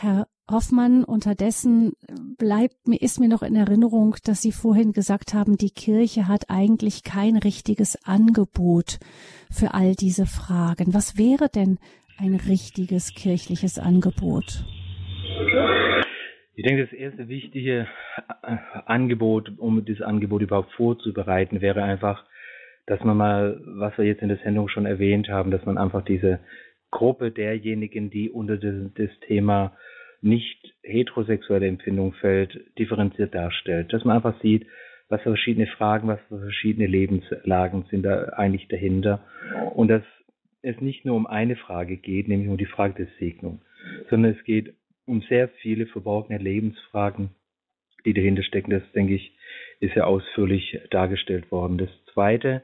Herr Hoffmann, unterdessen bleibt mir, ist mir noch in Erinnerung, dass Sie vorhin gesagt haben, die Kirche hat eigentlich kein richtiges Angebot für all diese Fragen. Was wäre denn ein richtiges kirchliches Angebot? Ich denke, das erste wichtige Angebot, um dieses Angebot überhaupt vorzubereiten, wäre einfach, dass man mal, was wir jetzt in der Sendung schon erwähnt haben, dass man einfach diese Gruppe derjenigen, die unter das, Thema nicht heterosexuelle Empfindung fällt, differenziert darstellt. Dass man einfach sieht, was für verschiedene Fragen, was für verschiedene Lebenslagen sind da eigentlich dahinter. Und dass es nicht nur um eine Frage geht, nämlich um die Frage der Segnung, sondern es geht um sehr viele verborgene Lebensfragen, die dahinter stecken. Das, denke ich, ist ja ausführlich dargestellt worden. Das Zweite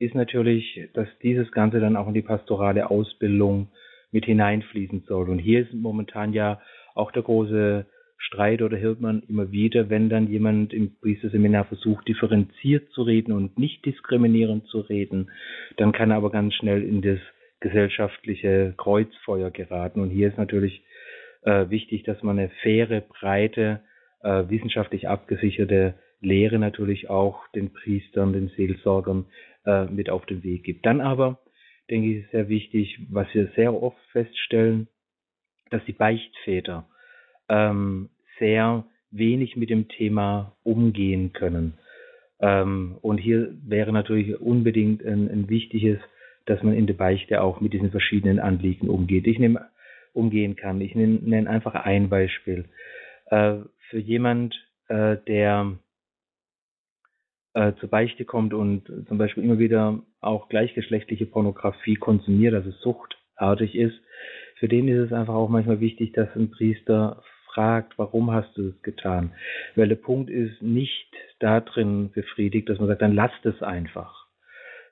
ist natürlich, dass dieses Ganze dann auch in die pastorale Ausbildung mit hineinfließen soll. Und hier ist momentan ja auch der große Streit oder hört man immer wieder, wenn dann jemand im Priesterseminar versucht, differenziert zu reden und nicht diskriminierend zu reden, dann kann er aber ganz schnell in das gesellschaftliche Kreuzfeuer geraten. Und hier ist natürlich äh, wichtig, dass man eine faire, breite, äh, wissenschaftlich abgesicherte Lehre natürlich auch den Priestern, den Seelsorgern äh, mit auf den Weg gibt. Dann aber, denke ich, ist sehr wichtig, was wir sehr oft feststellen, dass die Beichtväter ähm, sehr wenig mit dem Thema umgehen können. Ähm, und hier wäre natürlich unbedingt ein, ein, wichtiges, dass man in der Beichte auch mit diesen verschiedenen Anliegen umgeht. Ich nehme umgehen kann. Ich nenne, einfach ein Beispiel. Äh, für jemand, äh, der äh, zur Beichte kommt und zum Beispiel immer wieder auch gleichgeschlechtliche Pornografie konsumiert, also suchtartig ist, für den ist es einfach auch manchmal wichtig, dass ein Priester fragt, warum hast du es getan? Weil der Punkt ist nicht darin befriedigt, dass man sagt, dann lasst es einfach.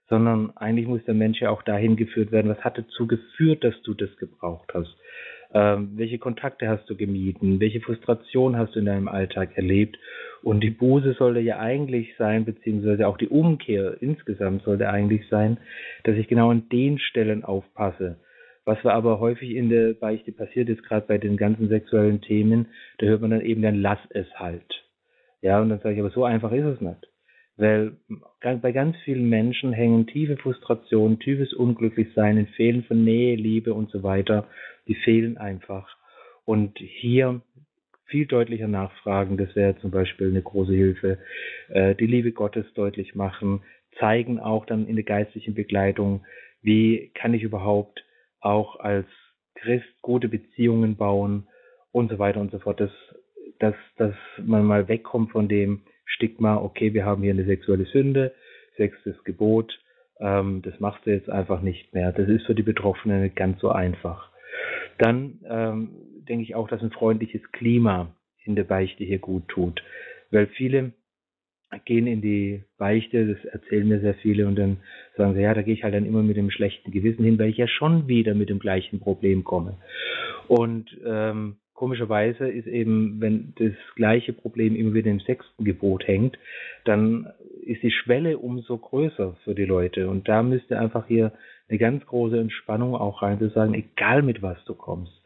Sondern eigentlich muss der Mensch ja auch dahin geführt werden, was hat dazu geführt, dass du das gebraucht hast? Ähm, welche Kontakte hast du gemieden? Welche Frustration hast du in deinem Alltag erlebt? Und die Buße sollte ja eigentlich sein, beziehungsweise auch die Umkehr insgesamt sollte eigentlich sein, dass ich genau an den Stellen aufpasse. Was wir aber häufig in der Beichte passiert ist, gerade bei den ganzen sexuellen Themen, da hört man dann eben, dann lass es halt. Ja, und dann sage ich, aber so einfach ist es nicht. Weil bei ganz vielen Menschen hängen tiefe Frustrationen, tiefes Unglücklichsein, ein Fehlen von Nähe, Liebe und so weiter. Die fehlen einfach. Und hier viel deutlicher nachfragen, das wäre zum Beispiel eine große Hilfe. Äh, die Liebe Gottes deutlich machen, zeigen auch dann in der geistlichen Begleitung, wie kann ich überhaupt auch als Christ gute Beziehungen bauen und so weiter und so fort. Dass, dass, dass man mal wegkommt von dem, Stigma, okay, wir haben hier eine sexuelle Sünde, sechstes Gebot, ähm, das machst du jetzt einfach nicht mehr. Das ist für die Betroffenen nicht ganz so einfach. Dann ähm, denke ich auch, dass ein freundliches Klima in der Beichte hier gut tut, weil viele gehen in die Beichte, das erzählen mir sehr viele und dann sagen sie, ja, da gehe ich halt dann immer mit dem schlechten Gewissen hin, weil ich ja schon wieder mit dem gleichen Problem komme. Und ähm, komischerweise ist eben, wenn das gleiche Problem immer wieder im sechsten Gebot hängt, dann ist die Schwelle umso größer für die Leute. Und da müsste einfach hier eine ganz große Entspannung auch rein, zu sagen, egal mit was du kommst,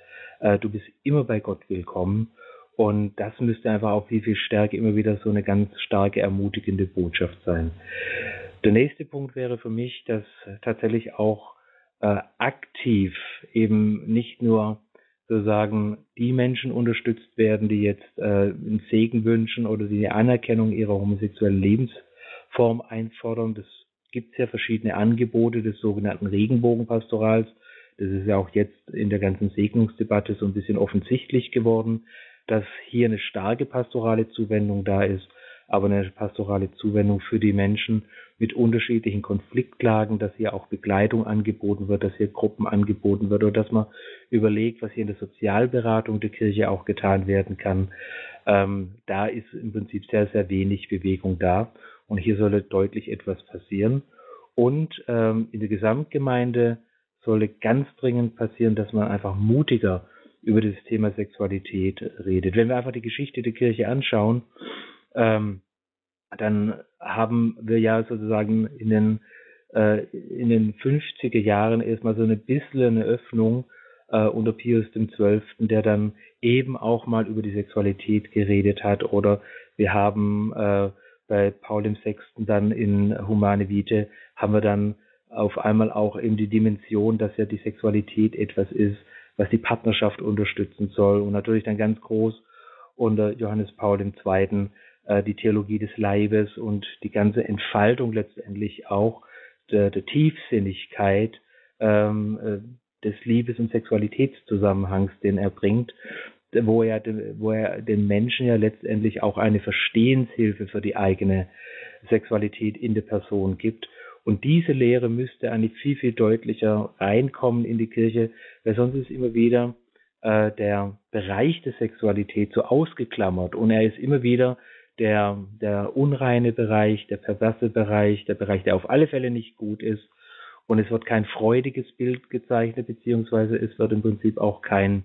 du bist immer bei Gott willkommen. Und das müsste einfach auch wie viel Stärke immer wieder so eine ganz starke, ermutigende Botschaft sein. Der nächste Punkt wäre für mich, dass tatsächlich auch äh, aktiv eben nicht nur sozusagen die Menschen unterstützt werden, die jetzt äh, einen Segen wünschen oder die eine Anerkennung ihrer homosexuellen Lebensform einfordern. Das gibt es ja verschiedene Angebote des sogenannten Regenbogenpastorals. Das ist ja auch jetzt in der ganzen Segnungsdebatte so ein bisschen offensichtlich geworden, dass hier eine starke pastorale Zuwendung da ist, aber eine pastorale Zuwendung für die Menschen mit unterschiedlichen Konfliktlagen, dass hier auch Begleitung angeboten wird, dass hier Gruppen angeboten wird oder dass man überlegt, was hier in der Sozialberatung der Kirche auch getan werden kann. Ähm, da ist im Prinzip sehr, sehr wenig Bewegung da und hier solle deutlich etwas passieren. Und ähm, in der Gesamtgemeinde solle ganz dringend passieren, dass man einfach mutiger über das Thema Sexualität redet. Wenn wir einfach die Geschichte der Kirche anschauen, ähm, dann haben wir ja sozusagen in den, äh, in den 50er Jahren erstmal so eine bisschen eine Öffnung äh, unter Pius XII., der dann eben auch mal über die Sexualität geredet hat. Oder wir haben äh, bei Paul VI. dann in Humane Vitae, haben wir dann auf einmal auch eben die Dimension, dass ja die Sexualität etwas ist, was die Partnerschaft unterstützen soll. Und natürlich dann ganz groß unter Johannes Paul II äh, die Theologie des Leibes und die ganze Entfaltung letztendlich auch der, der Tiefsinnigkeit ähm, äh, des Liebes- und Sexualitätszusammenhangs, den er bringt, wo er, wo er den Menschen ja letztendlich auch eine Verstehenshilfe für die eigene Sexualität in der Person gibt. Und diese Lehre müsste eigentlich viel, viel deutlicher reinkommen in die Kirche, weil sonst ist immer wieder äh, der Bereich der Sexualität so ausgeklammert und er ist immer wieder der, der unreine Bereich, der perverse Bereich, der Bereich, der auf alle Fälle nicht gut ist. Und es wird kein freudiges Bild gezeichnet, beziehungsweise es wird im Prinzip auch kein,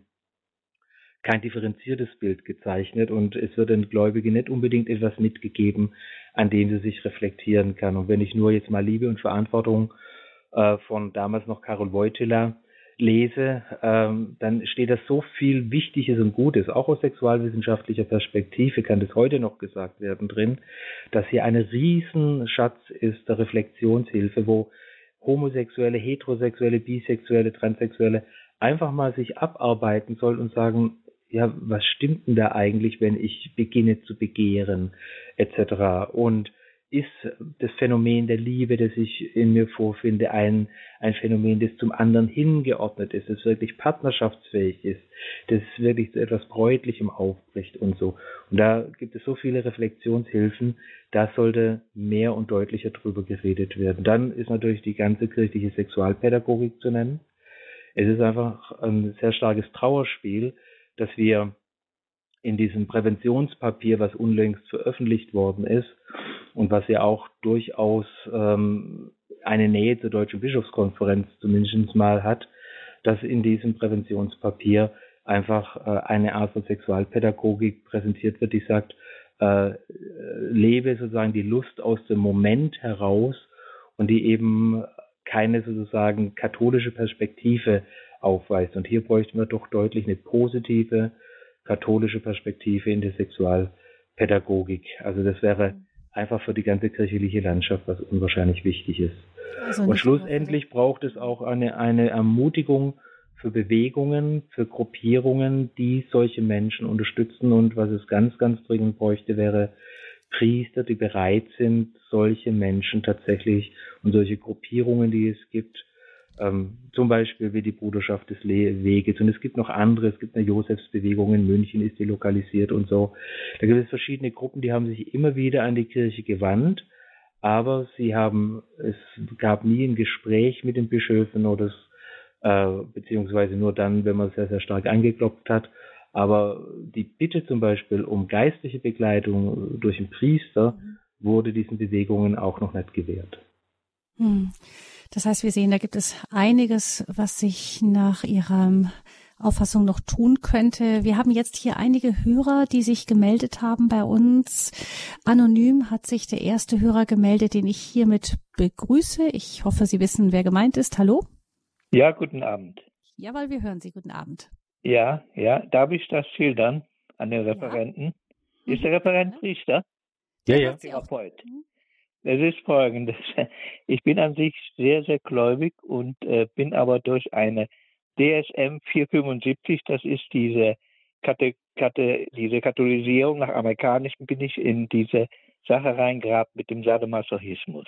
kein differenziertes Bild gezeichnet und es wird den Gläubigen nicht unbedingt etwas mitgegeben, an dem sie sich reflektieren kann. Und wenn ich nur jetzt mal Liebe und Verantwortung äh, von damals noch Karol Wojtyla lese, ähm, dann steht da so viel Wichtiges und Gutes, auch aus sexualwissenschaftlicher Perspektive kann das heute noch gesagt werden drin, dass hier ein Riesenschatz ist der Reflexionshilfe, wo homosexuelle, heterosexuelle, bisexuelle, transsexuelle einfach mal sich abarbeiten soll und sagen, ja, was stimmt denn da eigentlich, wenn ich beginne zu begehren, etc. Und ist das Phänomen der Liebe, das ich in mir vorfinde, ein, ein Phänomen, das zum anderen hingeordnet ist, das wirklich partnerschaftsfähig ist, das wirklich zu etwas Bräutlichem aufbricht und so. Und da gibt es so viele Reflexionshilfen, da sollte mehr und deutlicher drüber geredet werden. Dann ist natürlich die ganze kirchliche Sexualpädagogik zu nennen. Es ist einfach ein sehr starkes Trauerspiel, dass wir in diesem Präventionspapier, was unlängst veröffentlicht worden ist und was ja auch durchaus ähm, eine Nähe zur Deutschen Bischofskonferenz zumindest mal hat, dass in diesem Präventionspapier einfach äh, eine Art von Sexualpädagogik präsentiert wird, die sagt, äh, lebe sozusagen die Lust aus dem Moment heraus und die eben keine sozusagen katholische Perspektive aufweist. Und hier bräuchten wir doch deutlich eine positive katholische Perspektive in der Sexualpädagogik. Also das wäre einfach für die ganze kirchliche Landschaft, was unwahrscheinlich wichtig ist. Also und schlussendlich braucht es auch eine, eine Ermutigung für Bewegungen, für Gruppierungen, die solche Menschen unterstützen. Und was es ganz, ganz dringend bräuchte, wäre Priester, die bereit sind, solche Menschen tatsächlich und solche Gruppierungen, die es gibt, ähm, zum Beispiel wie die Bruderschaft des Weges. Und es gibt noch andere, es gibt eine Josefsbewegung in München, ist die lokalisiert und so. Da gibt es verschiedene Gruppen, die haben sich immer wieder an die Kirche gewandt, aber sie haben, es gab nie ein Gespräch mit den Bischöfen oder äh, beziehungsweise nur dann, wenn man sehr, sehr stark angeklopft hat. Aber die Bitte zum Beispiel um geistliche Begleitung durch einen Priester wurde diesen Bewegungen auch noch nicht gewährt. Hm. Das heißt, wir sehen, da gibt es einiges, was sich nach Ihrer Auffassung noch tun könnte. Wir haben jetzt hier einige Hörer, die sich gemeldet haben bei uns. Anonym hat sich der erste Hörer gemeldet, den ich hiermit begrüße. Ich hoffe, Sie wissen, wer gemeint ist. Hallo? Ja, guten Abend. Jawohl, wir hören Sie. Guten Abend. Ja, ja. Darf ich das schildern an den Referenten? Ja. Ist der Referent Priester? Ja, ja. Therapeut. Es ist folgendes. Ich bin an sich sehr, sehr gläubig und äh, bin aber durch eine DSM 475, das ist diese, Kate, Kate, diese Katholisierung nach amerikanischem, bin ich in diese Sache reingeraten mit dem Sadomasochismus.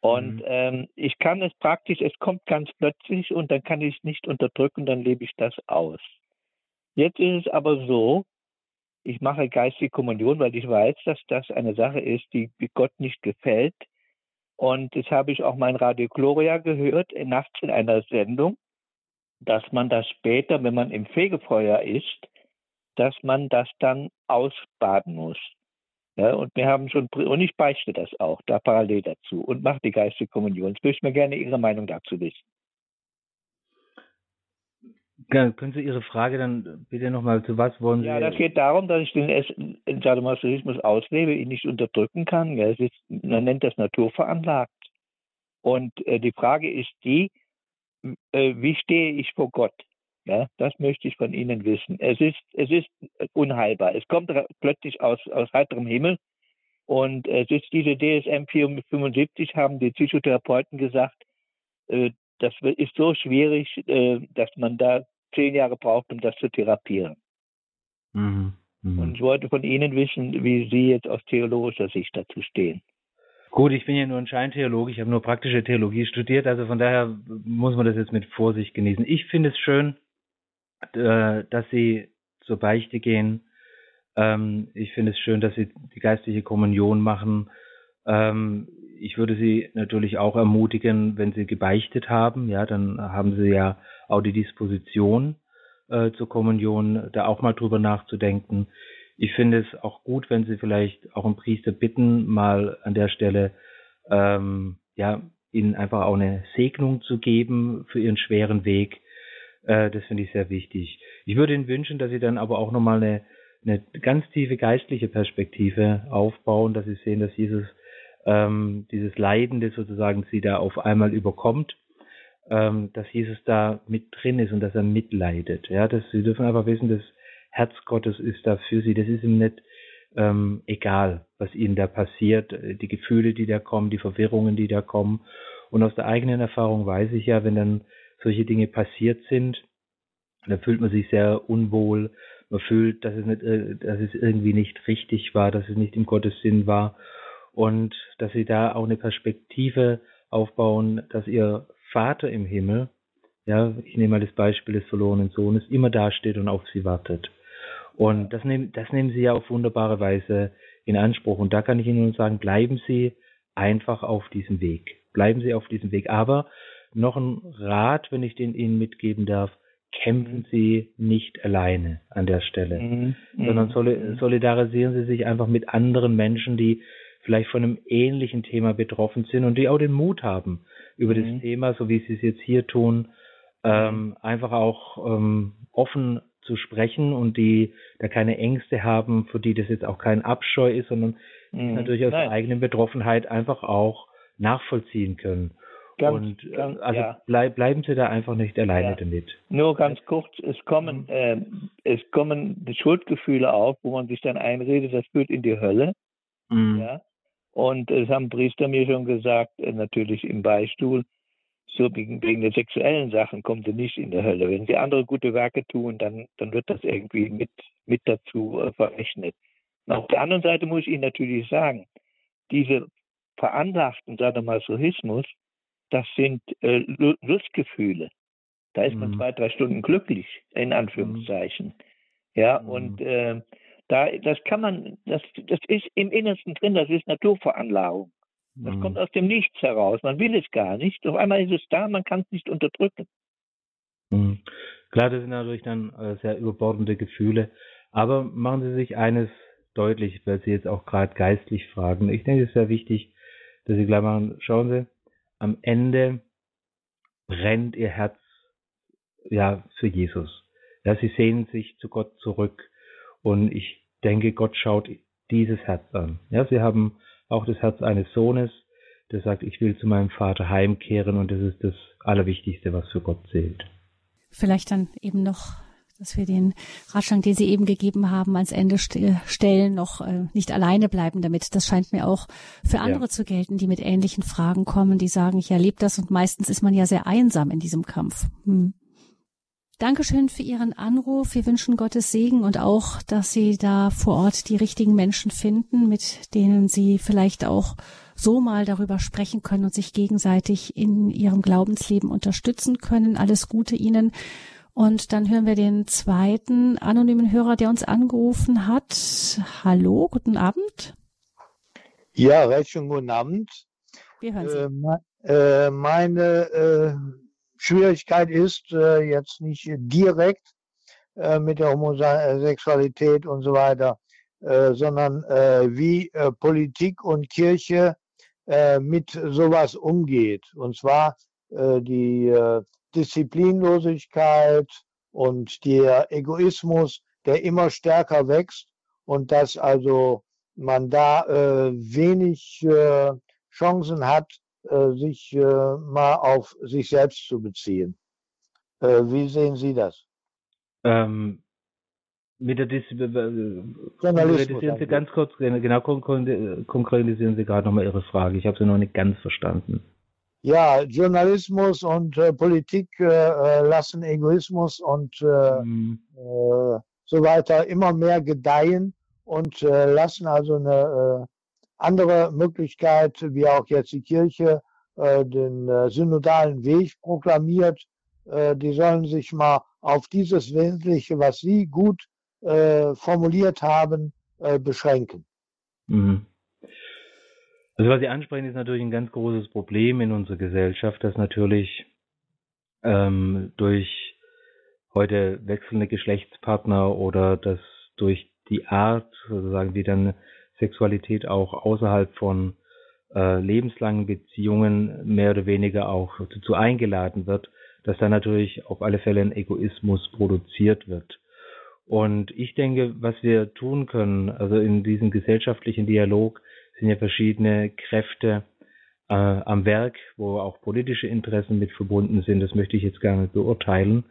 Und mhm. ähm, ich kann es praktisch, es kommt ganz plötzlich und dann kann ich es nicht unterdrücken, dann lebe ich das aus. Jetzt ist es aber so, ich mache geistige Kommunion, weil ich weiß, dass das eine Sache ist, die Gott nicht gefällt. Und das habe ich auch mein Radio Gloria gehört, nachts in einer Sendung, dass man das später, wenn man im Fegefeuer ist, dass man das dann ausbaden muss. Ja, und wir haben schon, und ich beichte das auch, da parallel dazu und mache die geistige Kommunion. Jetzt würde ich mir gerne Ihre Meinung dazu wissen. Ja, können Sie Ihre Frage dann bitte nochmal, zu was wollen Sie? Ja, das geht darum, dass ich den Sadomasochismus auslebe, ihn nicht unterdrücken kann. Ja, ist, man nennt das naturveranlagt. Und äh, die Frage ist die, äh, wie stehe ich vor Gott? Ja, das möchte ich von Ihnen wissen. Es ist, es ist unheilbar. Es kommt plötzlich aus, aus heiterem Himmel. Und es ist diese DSM 475, haben die Psychotherapeuten gesagt, äh, das ist so schwierig, äh, dass man da zehn Jahre braucht, um das zu therapieren. Mhm. Mhm. Und ich wollte von Ihnen wissen, wie Sie jetzt aus theologischer Sicht dazu stehen. Gut, ich bin ja nur ein Scheintheologe, ich habe nur praktische Theologie studiert, also von daher muss man das jetzt mit Vorsicht genießen. Ich finde es schön, äh, dass Sie zur Beichte gehen. Ähm, ich finde es schön, dass Sie die geistliche Kommunion machen. Ähm, ich würde Sie natürlich auch ermutigen, wenn Sie gebeichtet haben, ja, dann haben Sie ja auch die Disposition äh, zur Kommunion, da auch mal drüber nachzudenken. Ich finde es auch gut, wenn Sie vielleicht auch einen Priester bitten, mal an der Stelle ähm, ja Ihnen einfach auch eine Segnung zu geben für Ihren schweren Weg. Äh, das finde ich sehr wichtig. Ich würde Ihnen wünschen, dass Sie dann aber auch nochmal eine, eine ganz tiefe geistliche Perspektive aufbauen, dass Sie sehen, dass Jesus ähm, dieses Leiden, das sozusagen sie da auf einmal überkommt, ähm, dass Jesus da mit drin ist und dass er mitleidet. Ja, dass sie dürfen aber wissen, das Herz Gottes ist da für sie. Das ist ihm nicht ähm, egal, was ihnen da passiert, äh, die Gefühle, die da kommen, die Verwirrungen, die da kommen. Und aus der eigenen Erfahrung weiß ich ja, wenn dann solche Dinge passiert sind, dann fühlt man sich sehr unwohl. Man fühlt, dass es nicht, äh, dass es irgendwie nicht richtig war, dass es nicht im Gottes Sinn war und dass sie da auch eine Perspektive aufbauen, dass ihr Vater im Himmel, ja, ich nehme mal das Beispiel des verlorenen Sohnes, immer dasteht und auf sie wartet. Und das nehmen, das nehmen sie ja auf wunderbare Weise in Anspruch. Und da kann ich Ihnen nur sagen, bleiben Sie einfach auf diesem Weg. Bleiben Sie auf diesem Weg. Aber noch ein Rat, wenn ich den Ihnen mitgeben darf, kämpfen Sie nicht alleine an der Stelle, mhm. sondern mhm. solidarisieren Sie sich einfach mit anderen Menschen, die vielleicht von einem ähnlichen Thema betroffen sind und die auch den Mut haben, über mhm. das Thema, so wie Sie es jetzt hier tun, ähm, einfach auch ähm, offen zu sprechen und die da keine Ängste haben, für die das jetzt auch kein Abscheu ist, sondern mhm. natürlich aus der eigenen Betroffenheit einfach auch nachvollziehen können. Ganz, und äh, ganz, also ja. bleib, bleiben Sie da einfach nicht alleine ja. damit. Nur ganz kurz, es kommen, mhm. äh, es kommen Schuldgefühle auf, wo man sich dann einredet, das führt in die Hölle. Mhm. Ja. Und es haben Priester mir schon gesagt, äh, natürlich im Beistuhl, so wegen, wegen der sexuellen Sachen kommen sie nicht in die Hölle. Wenn sie andere gute Werke tun, dann, dann wird das irgendwie mit, mit dazu äh, verrechnet. Und auf der anderen Seite muss ich Ihnen natürlich sagen, diese veranlagten Sadomasochismus, das sind äh, Lustgefühle. Da ist man mhm. zwei, drei Stunden glücklich, in Anführungszeichen. Ja, mhm. und äh, da, das kann man, das, das ist im Innersten drin, das ist Naturveranlagung. Das mhm. kommt aus dem Nichts heraus. Man will es gar nicht. Auf einmal ist es da, man kann es nicht unterdrücken. Mhm. Klar, das sind natürlich dann äh, sehr überbordende Gefühle. Aber machen Sie sich eines deutlich, weil Sie jetzt auch gerade geistlich fragen. Ich denke, es ist sehr wichtig, dass Sie klar machen, schauen Sie, am Ende brennt Ihr Herz ja für Jesus. Ja, Sie sehnen sich zu Gott zurück. Und ich denke, Gott schaut dieses Herz an. Ja, Sie haben auch das Herz eines Sohnes, der sagt, ich will zu meinem Vater heimkehren und das ist das Allerwichtigste, was für Gott zählt. Vielleicht dann eben noch, dass wir den Ratschlag, den Sie eben gegeben haben, ans Ende stellen, noch äh, nicht alleine bleiben damit. Das scheint mir auch für andere ja. zu gelten, die mit ähnlichen Fragen kommen, die sagen, ich erlebe das und meistens ist man ja sehr einsam in diesem Kampf. Hm. Dankeschön für Ihren Anruf. Wir wünschen Gottes Segen und auch, dass Sie da vor Ort die richtigen Menschen finden, mit denen Sie vielleicht auch so mal darüber sprechen können und sich gegenseitig in Ihrem Glaubensleben unterstützen können. Alles Gute Ihnen. Und dann hören wir den zweiten anonymen Hörer, der uns angerufen hat. Hallo, guten Abend. Ja, recht schön guten Abend. Wir hören Sie. Äh, äh, meine äh, Schwierigkeit ist äh, jetzt nicht direkt äh, mit der Homosexualität und so weiter, äh, sondern äh, wie äh, Politik und Kirche äh, mit sowas umgeht. Und zwar die Disziplinlosigkeit und der Egoismus, der immer stärker wächst und dass also man da wenig Chancen hat, äh, sich äh, mal auf sich selbst zu beziehen. Äh, wie sehen Sie das? Ähm, mit der Dis konkretisieren Sie ganz kurz, genau konkretisieren Sie gerade nochmal Ihre Frage. Ich habe sie noch nicht ganz verstanden. Ja, Journalismus und äh, Politik äh, lassen Egoismus und äh, mhm. so weiter immer mehr gedeihen und lassen also eine andere Möglichkeit, wie auch jetzt die Kirche äh, den äh, synodalen Weg proklamiert. Äh, die sollen sich mal auf dieses Wesentliche, was Sie gut äh, formuliert haben, äh, beschränken. Mhm. Also was Sie ansprechen, ist natürlich ein ganz großes Problem in unserer Gesellschaft, dass natürlich ähm, durch heute wechselnde Geschlechtspartner oder dass durch die Art, sozusagen, wie dann Sexualität auch außerhalb von äh, lebenslangen Beziehungen mehr oder weniger auch dazu eingeladen wird, dass da natürlich auf alle Fälle ein Egoismus produziert wird. Und ich denke, was wir tun können, also in diesem gesellschaftlichen Dialog sind ja verschiedene Kräfte äh, am Werk, wo auch politische Interessen mit verbunden sind. Das möchte ich jetzt gar nicht beurteilen.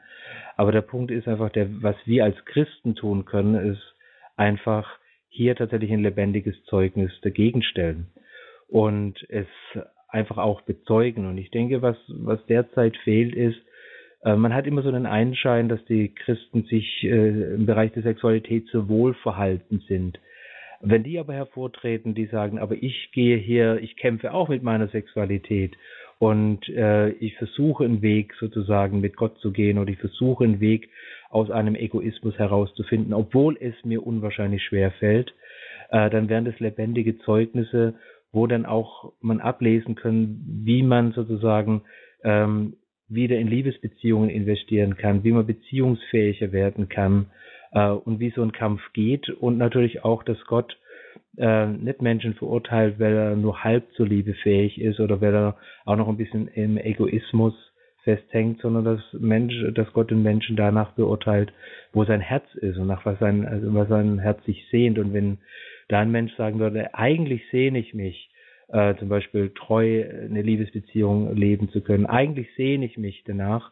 Aber der Punkt ist einfach, der, was wir als Christen tun können, ist einfach hier tatsächlich ein lebendiges Zeugnis dagegen stellen und es einfach auch bezeugen. Und ich denke, was, was derzeit fehlt, ist, äh, man hat immer so einen Einschein, dass die Christen sich äh, im Bereich der Sexualität so wohlverhalten sind. Wenn die aber hervortreten, die sagen, aber ich gehe hier, ich kämpfe auch mit meiner Sexualität und äh, ich versuche einen Weg sozusagen mit Gott zu gehen oder ich versuche einen Weg aus einem Egoismus herauszufinden, obwohl es mir unwahrscheinlich schwer fällt, äh, dann wären das lebendige Zeugnisse, wo dann auch man ablesen können, wie man sozusagen ähm, wieder in Liebesbeziehungen investieren kann, wie man beziehungsfähiger werden kann äh, und wie so ein Kampf geht. Und natürlich auch, dass Gott äh, nicht Menschen verurteilt, weil er nur halb zur Liebe fähig ist oder weil er auch noch ein bisschen im Egoismus festhängt, sondern dass Mensch, dass Gott den Menschen danach beurteilt, wo sein Herz ist und nach was sein, also was sein Herz sich sehnt. Und wenn da ein Mensch sagen würde, eigentlich sehne ich mich, äh, zum Beispiel treu eine Liebesbeziehung leben zu können, eigentlich sehne ich mich danach,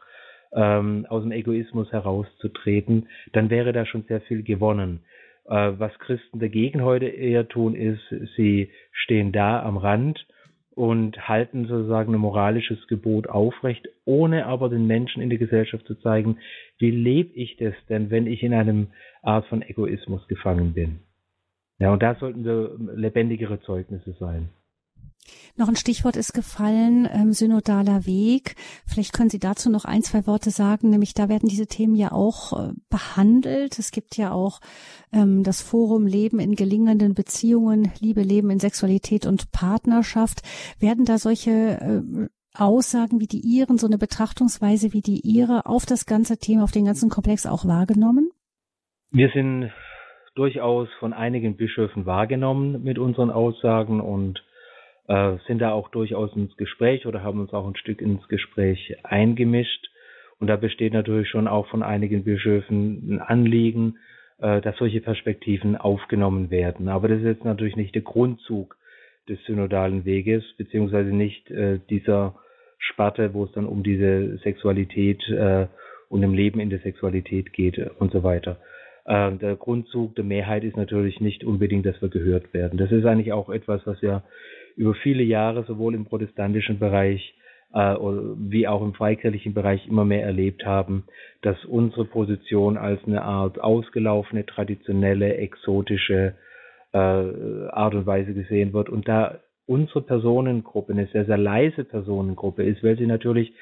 ähm, aus dem Egoismus herauszutreten, dann wäre da schon sehr viel gewonnen. Äh, was Christen dagegen heute eher tun, ist, sie stehen da am Rand und halten sozusagen ein moralisches Gebot aufrecht, ohne aber den Menschen in der Gesellschaft zu zeigen, wie lebe ich das denn, wenn ich in einem Art von Egoismus gefangen bin. Ja, und da sollten wir lebendigere Zeugnisse sein. Noch ein Stichwort ist gefallen, ähm, synodaler Weg. Vielleicht können Sie dazu noch ein, zwei Worte sagen, nämlich da werden diese Themen ja auch äh, behandelt. Es gibt ja auch ähm, das Forum Leben in gelingenden Beziehungen, Liebe, Leben in Sexualität und Partnerschaft. Werden da solche äh, Aussagen wie die Ihren, so eine Betrachtungsweise wie die Ihre auf das ganze Thema, auf den ganzen Komplex auch wahrgenommen? Wir sind durchaus von einigen Bischöfen wahrgenommen mit unseren Aussagen und äh, sind da auch durchaus ins Gespräch oder haben uns auch ein Stück ins Gespräch eingemischt. Und da besteht natürlich schon auch von einigen Bischöfen ein Anliegen, äh, dass solche Perspektiven aufgenommen werden. Aber das ist jetzt natürlich nicht der Grundzug des synodalen Weges, beziehungsweise nicht äh, dieser Sparte, wo es dann um diese Sexualität äh, und im Leben in der Sexualität geht und so weiter. Äh, der Grundzug der Mehrheit ist natürlich nicht unbedingt, dass wir gehört werden. Das ist eigentlich auch etwas, was wir über viele Jahre sowohl im protestantischen Bereich äh, wie auch im freikirchlichen Bereich immer mehr erlebt haben, dass unsere Position als eine Art ausgelaufene, traditionelle, exotische äh, Art und Weise gesehen wird. Und da unsere Personengruppe eine sehr, sehr leise Personengruppe ist, weil sie natürlich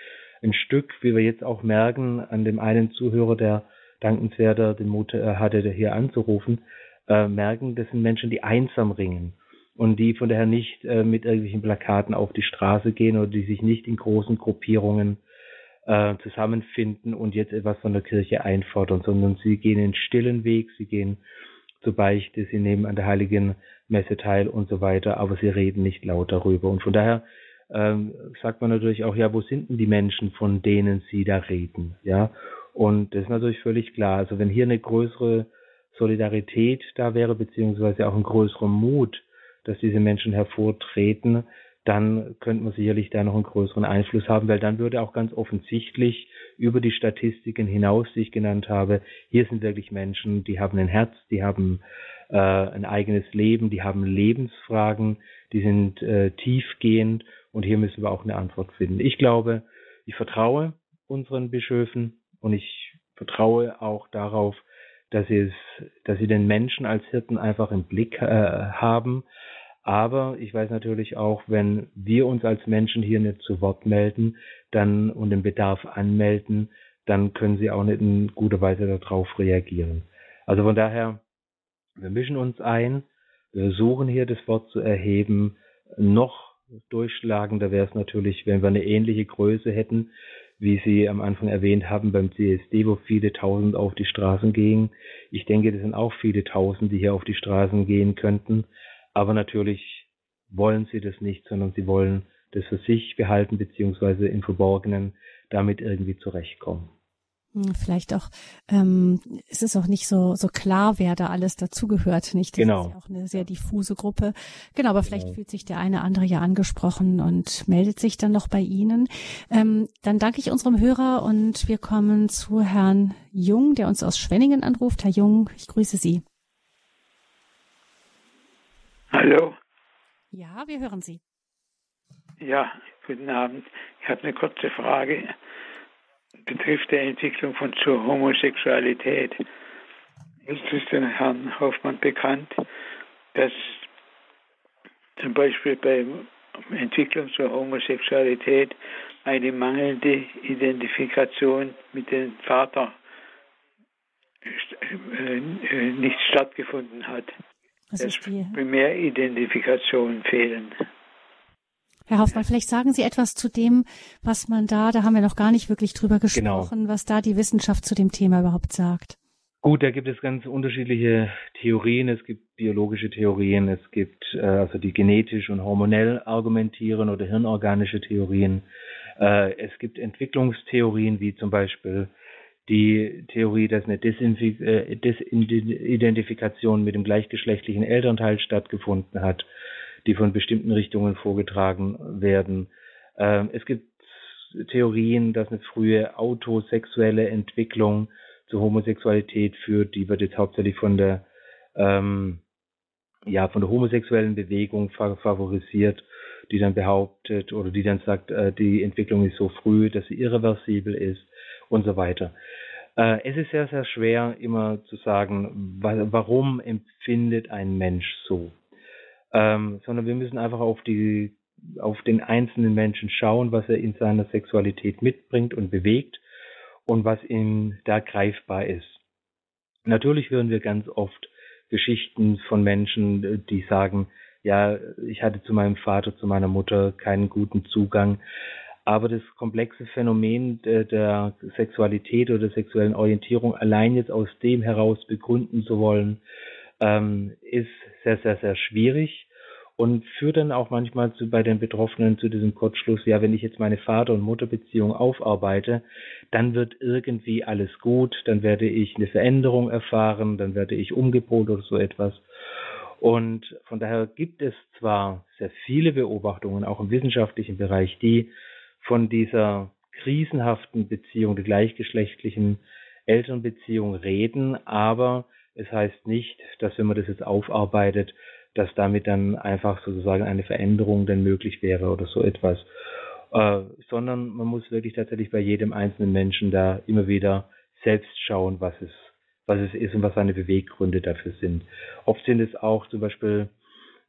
ein Stück, wie wir jetzt auch merken, an dem einen Zuhörer, der dankenswerter den Mut äh, hatte, hier anzurufen, äh, merken, das sind Menschen, die einsam ringen und die von daher nicht äh, mit irgendwelchen Plakaten auf die Straße gehen oder die sich nicht in großen Gruppierungen äh, zusammenfinden und jetzt etwas von der Kirche einfordern, sondern sie gehen den stillen Weg, sie gehen zur Beichte, sie nehmen an der heiligen Messe teil und so weiter, aber sie reden nicht laut darüber. Und von daher ähm, sagt man natürlich auch, ja, wo sind denn die Menschen, von denen sie da reden? Ja, und das ist natürlich völlig klar. Also wenn hier eine größere Solidarität da wäre, beziehungsweise auch ein größerer Mut, dass diese Menschen hervortreten, dann könnte man sicherlich da noch einen größeren Einfluss haben, weil dann würde auch ganz offensichtlich über die Statistiken hinaus, die ich genannt habe, hier sind wirklich Menschen, die haben ein Herz, die haben äh, ein eigenes Leben, die haben Lebensfragen, die sind äh, tiefgehend und hier müssen wir auch eine Antwort finden. Ich glaube, ich vertraue unseren Bischöfen und ich vertraue auch darauf, dass sie es, dass sie den Menschen als Hirten einfach im Blick äh, haben. Aber ich weiß natürlich auch, wenn wir uns als Menschen hier nicht zu Wort melden, dann und den Bedarf anmelden, dann können sie auch nicht in guter Weise darauf reagieren. Also von daher, wir mischen uns ein, wir suchen hier das Wort zu erheben. Noch durchschlagender wäre es natürlich, wenn wir eine ähnliche Größe hätten, wie Sie am Anfang erwähnt haben, beim CSD, wo viele Tausend auf die Straßen gingen. Ich denke, das sind auch viele Tausend, die hier auf die Straßen gehen könnten. Aber natürlich wollen sie das nicht, sondern sie wollen das für sich behalten, beziehungsweise im Verborgenen damit irgendwie zurechtkommen. Hm, vielleicht auch ähm, ist es auch nicht so so klar, wer da alles dazugehört, nicht? Das genau. ist ja auch eine sehr diffuse Gruppe. Genau, aber vielleicht genau. fühlt sich der eine andere ja angesprochen und meldet sich dann noch bei Ihnen. Ähm, dann danke ich unserem Hörer und wir kommen zu Herrn Jung, der uns aus Schwenningen anruft. Herr Jung, ich grüße Sie. Hallo. Ja, wir hören Sie. Ja, guten Abend. Ich habe eine kurze Frage betrifft der Entwicklung von zur Homosexualität. Es ist dem Herrn Hoffmann bekannt, dass zum Beispiel bei Entwicklung zur Homosexualität eine mangelnde Identifikation mit dem Vater äh, äh, nicht stattgefunden hat. Das dass Primäridentifikationen fehlen. Herr Hoffmann, vielleicht sagen Sie etwas zu dem, was man da, da haben wir noch gar nicht wirklich drüber genau. gesprochen, genau. was da die Wissenschaft zu dem Thema überhaupt sagt. Gut, da gibt es ganz unterschiedliche Theorien. Es gibt biologische Theorien, es gibt äh, also die genetisch und hormonell argumentieren oder hirnorganische Theorien. Äh, es gibt Entwicklungstheorien wie zum Beispiel die Theorie, dass eine äh, Desidentifikation mit dem gleichgeschlechtlichen Elternteil stattgefunden hat, die von bestimmten Richtungen vorgetragen werden. Ähm, es gibt Theorien, dass eine frühe autosexuelle Entwicklung zur Homosexualität führt, die wird jetzt hauptsächlich von der ähm, ja von der homosexuellen Bewegung favorisiert, die dann behauptet oder die dann sagt, äh, die Entwicklung ist so früh, dass sie irreversibel ist und so weiter. Äh, es ist sehr, sehr schwer immer zu sagen, wa warum empfindet ein Mensch so, ähm, sondern wir müssen einfach auf die auf den einzelnen Menschen schauen, was er in seiner Sexualität mitbringt und bewegt und was ihm da greifbar ist. Natürlich hören wir ganz oft Geschichten von Menschen, die sagen, ja, ich hatte zu meinem Vater, zu meiner Mutter keinen guten Zugang. Aber das komplexe Phänomen der, der Sexualität oder der sexuellen Orientierung allein jetzt aus dem heraus begründen zu wollen, ähm, ist sehr, sehr, sehr schwierig und führt dann auch manchmal zu, bei den Betroffenen zu diesem Kurzschluss, ja, wenn ich jetzt meine Vater- und Mutterbeziehung aufarbeite, dann wird irgendwie alles gut, dann werde ich eine Veränderung erfahren, dann werde ich umgepolt oder so etwas. Und von daher gibt es zwar sehr viele Beobachtungen, auch im wissenschaftlichen Bereich, die von dieser krisenhaften Beziehung, der gleichgeschlechtlichen Elternbeziehung reden, aber es heißt nicht, dass wenn man das jetzt aufarbeitet, dass damit dann einfach sozusagen eine Veränderung dann möglich wäre oder so etwas. Äh, sondern man muss wirklich tatsächlich bei jedem einzelnen Menschen da immer wieder selbst schauen, was es, was es ist und was seine Beweggründe dafür sind. Oft sind es auch zum Beispiel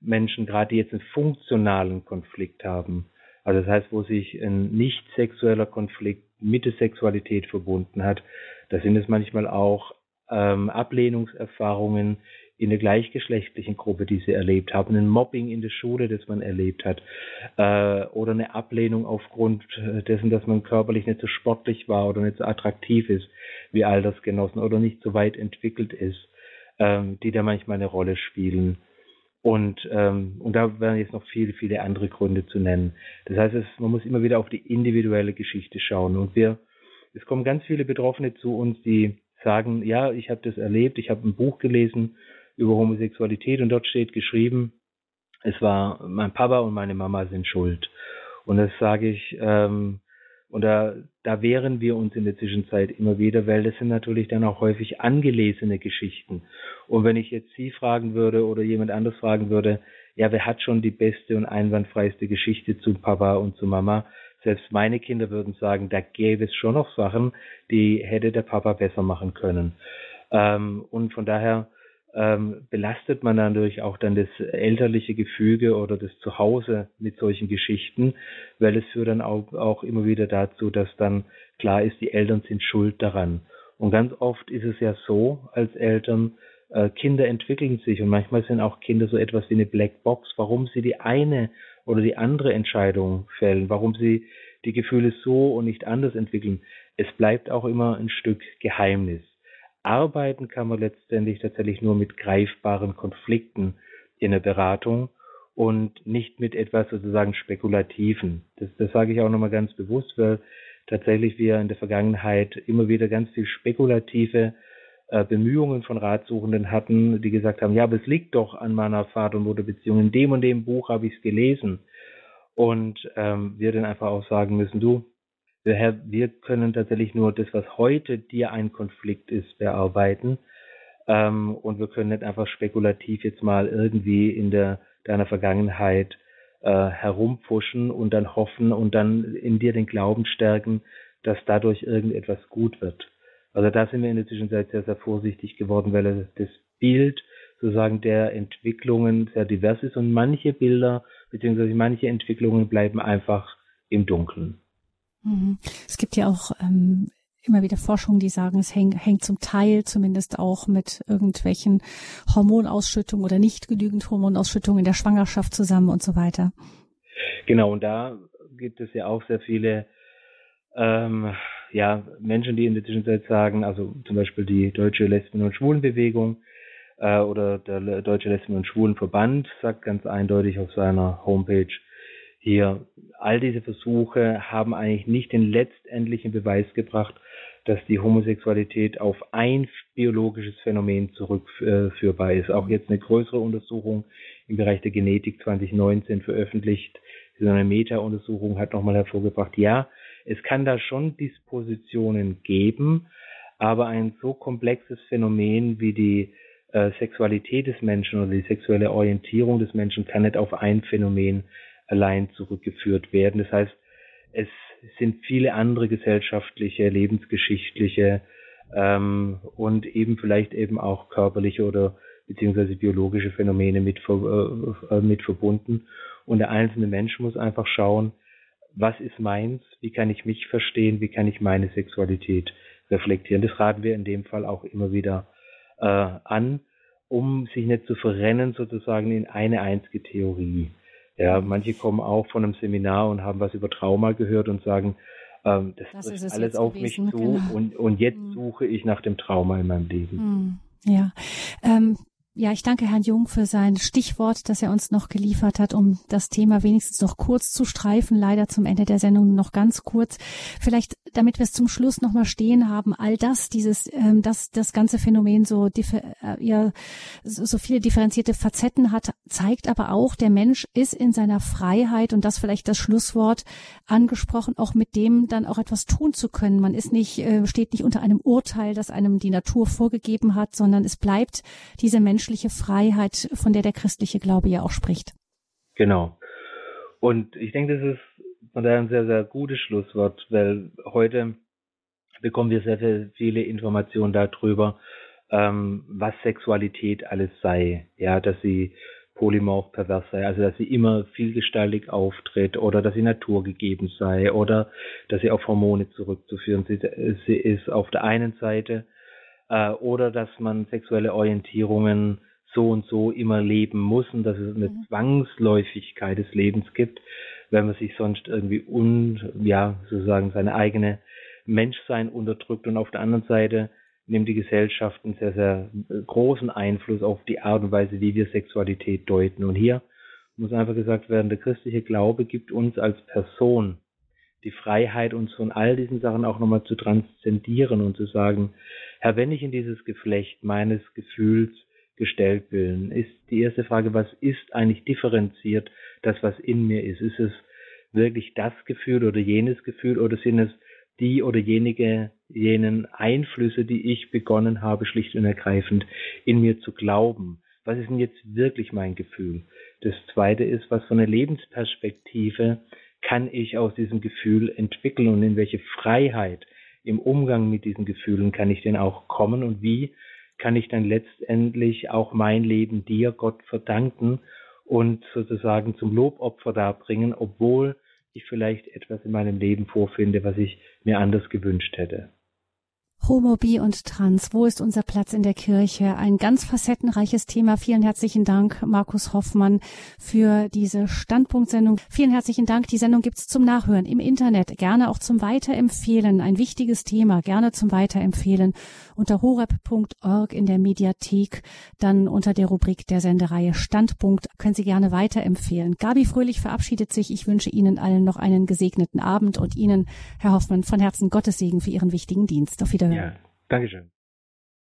Menschen, gerade die jetzt einen funktionalen Konflikt haben, also das heißt, wo sich ein nicht sexueller Konflikt mit der Sexualität verbunden hat, da sind es manchmal auch ähm, Ablehnungserfahrungen in der gleichgeschlechtlichen Gruppe, die sie erlebt haben, ein Mobbing in der Schule, das man erlebt hat, äh, oder eine Ablehnung aufgrund dessen, dass man körperlich nicht so sportlich war oder nicht so attraktiv ist wie Altersgenossen oder nicht so weit entwickelt ist, ähm, die da manchmal eine Rolle spielen. Und, ähm, und da wären jetzt noch viele, viele andere Gründe zu nennen. Das heißt, es, man muss immer wieder auf die individuelle Geschichte schauen. Und wir, es kommen ganz viele Betroffene zu uns, die sagen, ja, ich habe das erlebt, ich habe ein Buch gelesen über Homosexualität und dort steht geschrieben, es war mein Papa und meine Mama sind schuld. Und das sage ich, ähm, und da, da wehren wir uns in der Zwischenzeit immer wieder, weil das sind natürlich dann auch häufig angelesene Geschichten. Und wenn ich jetzt Sie fragen würde oder jemand anderes fragen würde, ja, wer hat schon die beste und einwandfreiste Geschichte zu Papa und zu Mama? Selbst meine Kinder würden sagen, da gäbe es schon noch Sachen, die hätte der Papa besser machen können. Ähm, und von daher ähm, belastet man natürlich auch dann das elterliche Gefüge oder das Zuhause mit solchen Geschichten, weil es führt dann auch, auch immer wieder dazu, dass dann klar ist, die Eltern sind schuld daran. Und ganz oft ist es ja so als Eltern, äh, Kinder entwickeln sich und manchmal sind auch Kinder so etwas wie eine Blackbox, warum sie die eine oder die andere Entscheidung fällen, warum sie die Gefühle so und nicht anders entwickeln. Es bleibt auch immer ein Stück Geheimnis. Arbeiten kann man letztendlich tatsächlich nur mit greifbaren Konflikten in der Beratung und nicht mit etwas sozusagen Spekulativen. Das, das sage ich auch nochmal ganz bewusst, weil tatsächlich wir in der Vergangenheit immer wieder ganz viel spekulative äh, Bemühungen von Ratsuchenden hatten, die gesagt haben, ja, aber es liegt doch an meiner Vater- und Mutterbeziehung. In dem und dem Buch habe ich es gelesen. Und ähm, wir dann einfach auch sagen müssen, du, Herr, wir können tatsächlich nur das, was heute dir ein Konflikt ist, bearbeiten. Ähm, und wir können nicht einfach spekulativ jetzt mal irgendwie in der deiner Vergangenheit äh, herumpfuschen und dann hoffen und dann in dir den Glauben stärken, dass dadurch irgendetwas gut wird. Also da sind wir in der Zwischenzeit sehr, sehr vorsichtig geworden, weil das Bild sozusagen der Entwicklungen sehr divers ist und manche Bilder beziehungsweise manche Entwicklungen bleiben einfach im Dunkeln. Mhm. Es gibt ja auch ähm, immer wieder Forschungen, die sagen, es häng, hängt zum Teil zumindest auch mit irgendwelchen Hormonausschüttungen oder nicht genügend Hormonausschüttungen in der Schwangerschaft zusammen und so weiter. Genau, und da gibt es ja auch sehr viele ähm, ja, Menschen, die in der Zwischenzeit sagen, also zum Beispiel die Deutsche Lesben- und Schwulenbewegung äh, oder der Deutsche Lesben- und Schwulenverband sagt ganz eindeutig auf seiner Homepage hier, all diese Versuche haben eigentlich nicht den letztendlichen Beweis gebracht, dass die Homosexualität auf ein biologisches Phänomen zurückführbar ist. Auch jetzt eine größere Untersuchung im Bereich der Genetik 2019 veröffentlicht, so eine Meta-Untersuchung hat nochmal hervorgebracht, ja, es kann da schon Dispositionen geben, aber ein so komplexes Phänomen wie die äh, Sexualität des Menschen oder die sexuelle Orientierung des Menschen kann nicht auf ein Phänomen allein zurückgeführt werden. Das heißt, es sind viele andere gesellschaftliche, lebensgeschichtliche ähm, und eben vielleicht eben auch körperliche oder beziehungsweise biologische Phänomene mit, äh, mit verbunden. Und der einzelne Mensch muss einfach schauen, was ist meins, wie kann ich mich verstehen, wie kann ich meine Sexualität reflektieren. Das raten wir in dem Fall auch immer wieder äh, an, um sich nicht zu verrennen sozusagen in eine einzige Theorie. Ja, manche kommen auch von einem Seminar und haben was über Trauma gehört und sagen, ähm, das, das trifft alles auf gewesen, mich zu genau. und, und jetzt mhm. suche ich nach dem Trauma in meinem Leben. Mhm. Ja, ähm, ja, ich danke Herrn Jung für sein Stichwort, das er uns noch geliefert hat, um das Thema wenigstens noch kurz zu streifen. Leider zum Ende der Sendung noch ganz kurz. Vielleicht, damit wir es zum Schluss noch mal stehen haben, all das, dieses, ähm, das, das ganze Phänomen so, äh, ja, so, viele differenzierte Facetten hat, zeigt aber auch, der Mensch ist in seiner Freiheit und das vielleicht das Schlusswort angesprochen, auch mit dem dann auch etwas tun zu können. Man ist nicht, äh, steht nicht unter einem Urteil, das einem die Natur vorgegeben hat, sondern es bleibt diese Mensch menschliche Freiheit, von der der christliche Glaube ja auch spricht. Genau. Und ich denke, das ist von daher ein sehr, sehr gutes Schlusswort, weil heute bekommen wir sehr, sehr viele Informationen darüber, ähm, was Sexualität alles sei. Ja, dass sie polymorph pervers sei, also dass sie immer vielgestaltig auftritt oder dass sie naturgegeben sei oder dass sie auf Hormone zurückzuführen sie, sie ist auf der einen Seite äh, oder dass man sexuelle Orientierungen so und so immer leben muss und dass es eine mhm. Zwangsläufigkeit des Lebens gibt, wenn man sich sonst irgendwie un, ja, sozusagen seine eigene Menschsein unterdrückt und auf der anderen Seite nimmt die Gesellschaft einen sehr, sehr großen Einfluss auf die Art und Weise, wie wir Sexualität deuten. Und hier muss einfach gesagt werden, der christliche Glaube gibt uns als Person die Freiheit, uns von all diesen Sachen auch nochmal zu transzendieren und zu sagen, Herr, wenn ich in dieses Geflecht meines Gefühls gestellt bin, ist die erste Frage, was ist eigentlich differenziert, das, was in mir ist? Ist es wirklich das Gefühl oder jenes Gefühl oder sind es die oder jenige, jenen Einflüsse, die ich begonnen habe, schlicht und ergreifend in mir zu glauben? Was ist denn jetzt wirklich mein Gefühl? Das zweite ist, was für eine Lebensperspektive kann ich aus diesem Gefühl entwickeln und in welche Freiheit im Umgang mit diesen Gefühlen kann ich denn auch kommen und wie kann ich dann letztendlich auch mein Leben dir, Gott, verdanken und sozusagen zum Lobopfer darbringen, obwohl ich vielleicht etwas in meinem Leben vorfinde, was ich mir anders gewünscht hätte. Homo, Bi und Trans. Wo ist unser Platz in der Kirche? Ein ganz facettenreiches Thema. Vielen herzlichen Dank, Markus Hoffmann, für diese Standpunktsendung. Vielen herzlichen Dank. Die Sendung gibt's zum Nachhören im Internet, gerne auch zum Weiterempfehlen. Ein wichtiges Thema, gerne zum Weiterempfehlen unter horeb.org in der Mediathek, dann unter der Rubrik der Sendereihe Standpunkt können Sie gerne weiterempfehlen. Gabi Fröhlich verabschiedet sich. Ich wünsche Ihnen allen noch einen gesegneten Abend und Ihnen, Herr Hoffmann, von Herzen Gottes Segen für Ihren wichtigen Dienst. Auf Wiederhören. Ja, Dankeschön.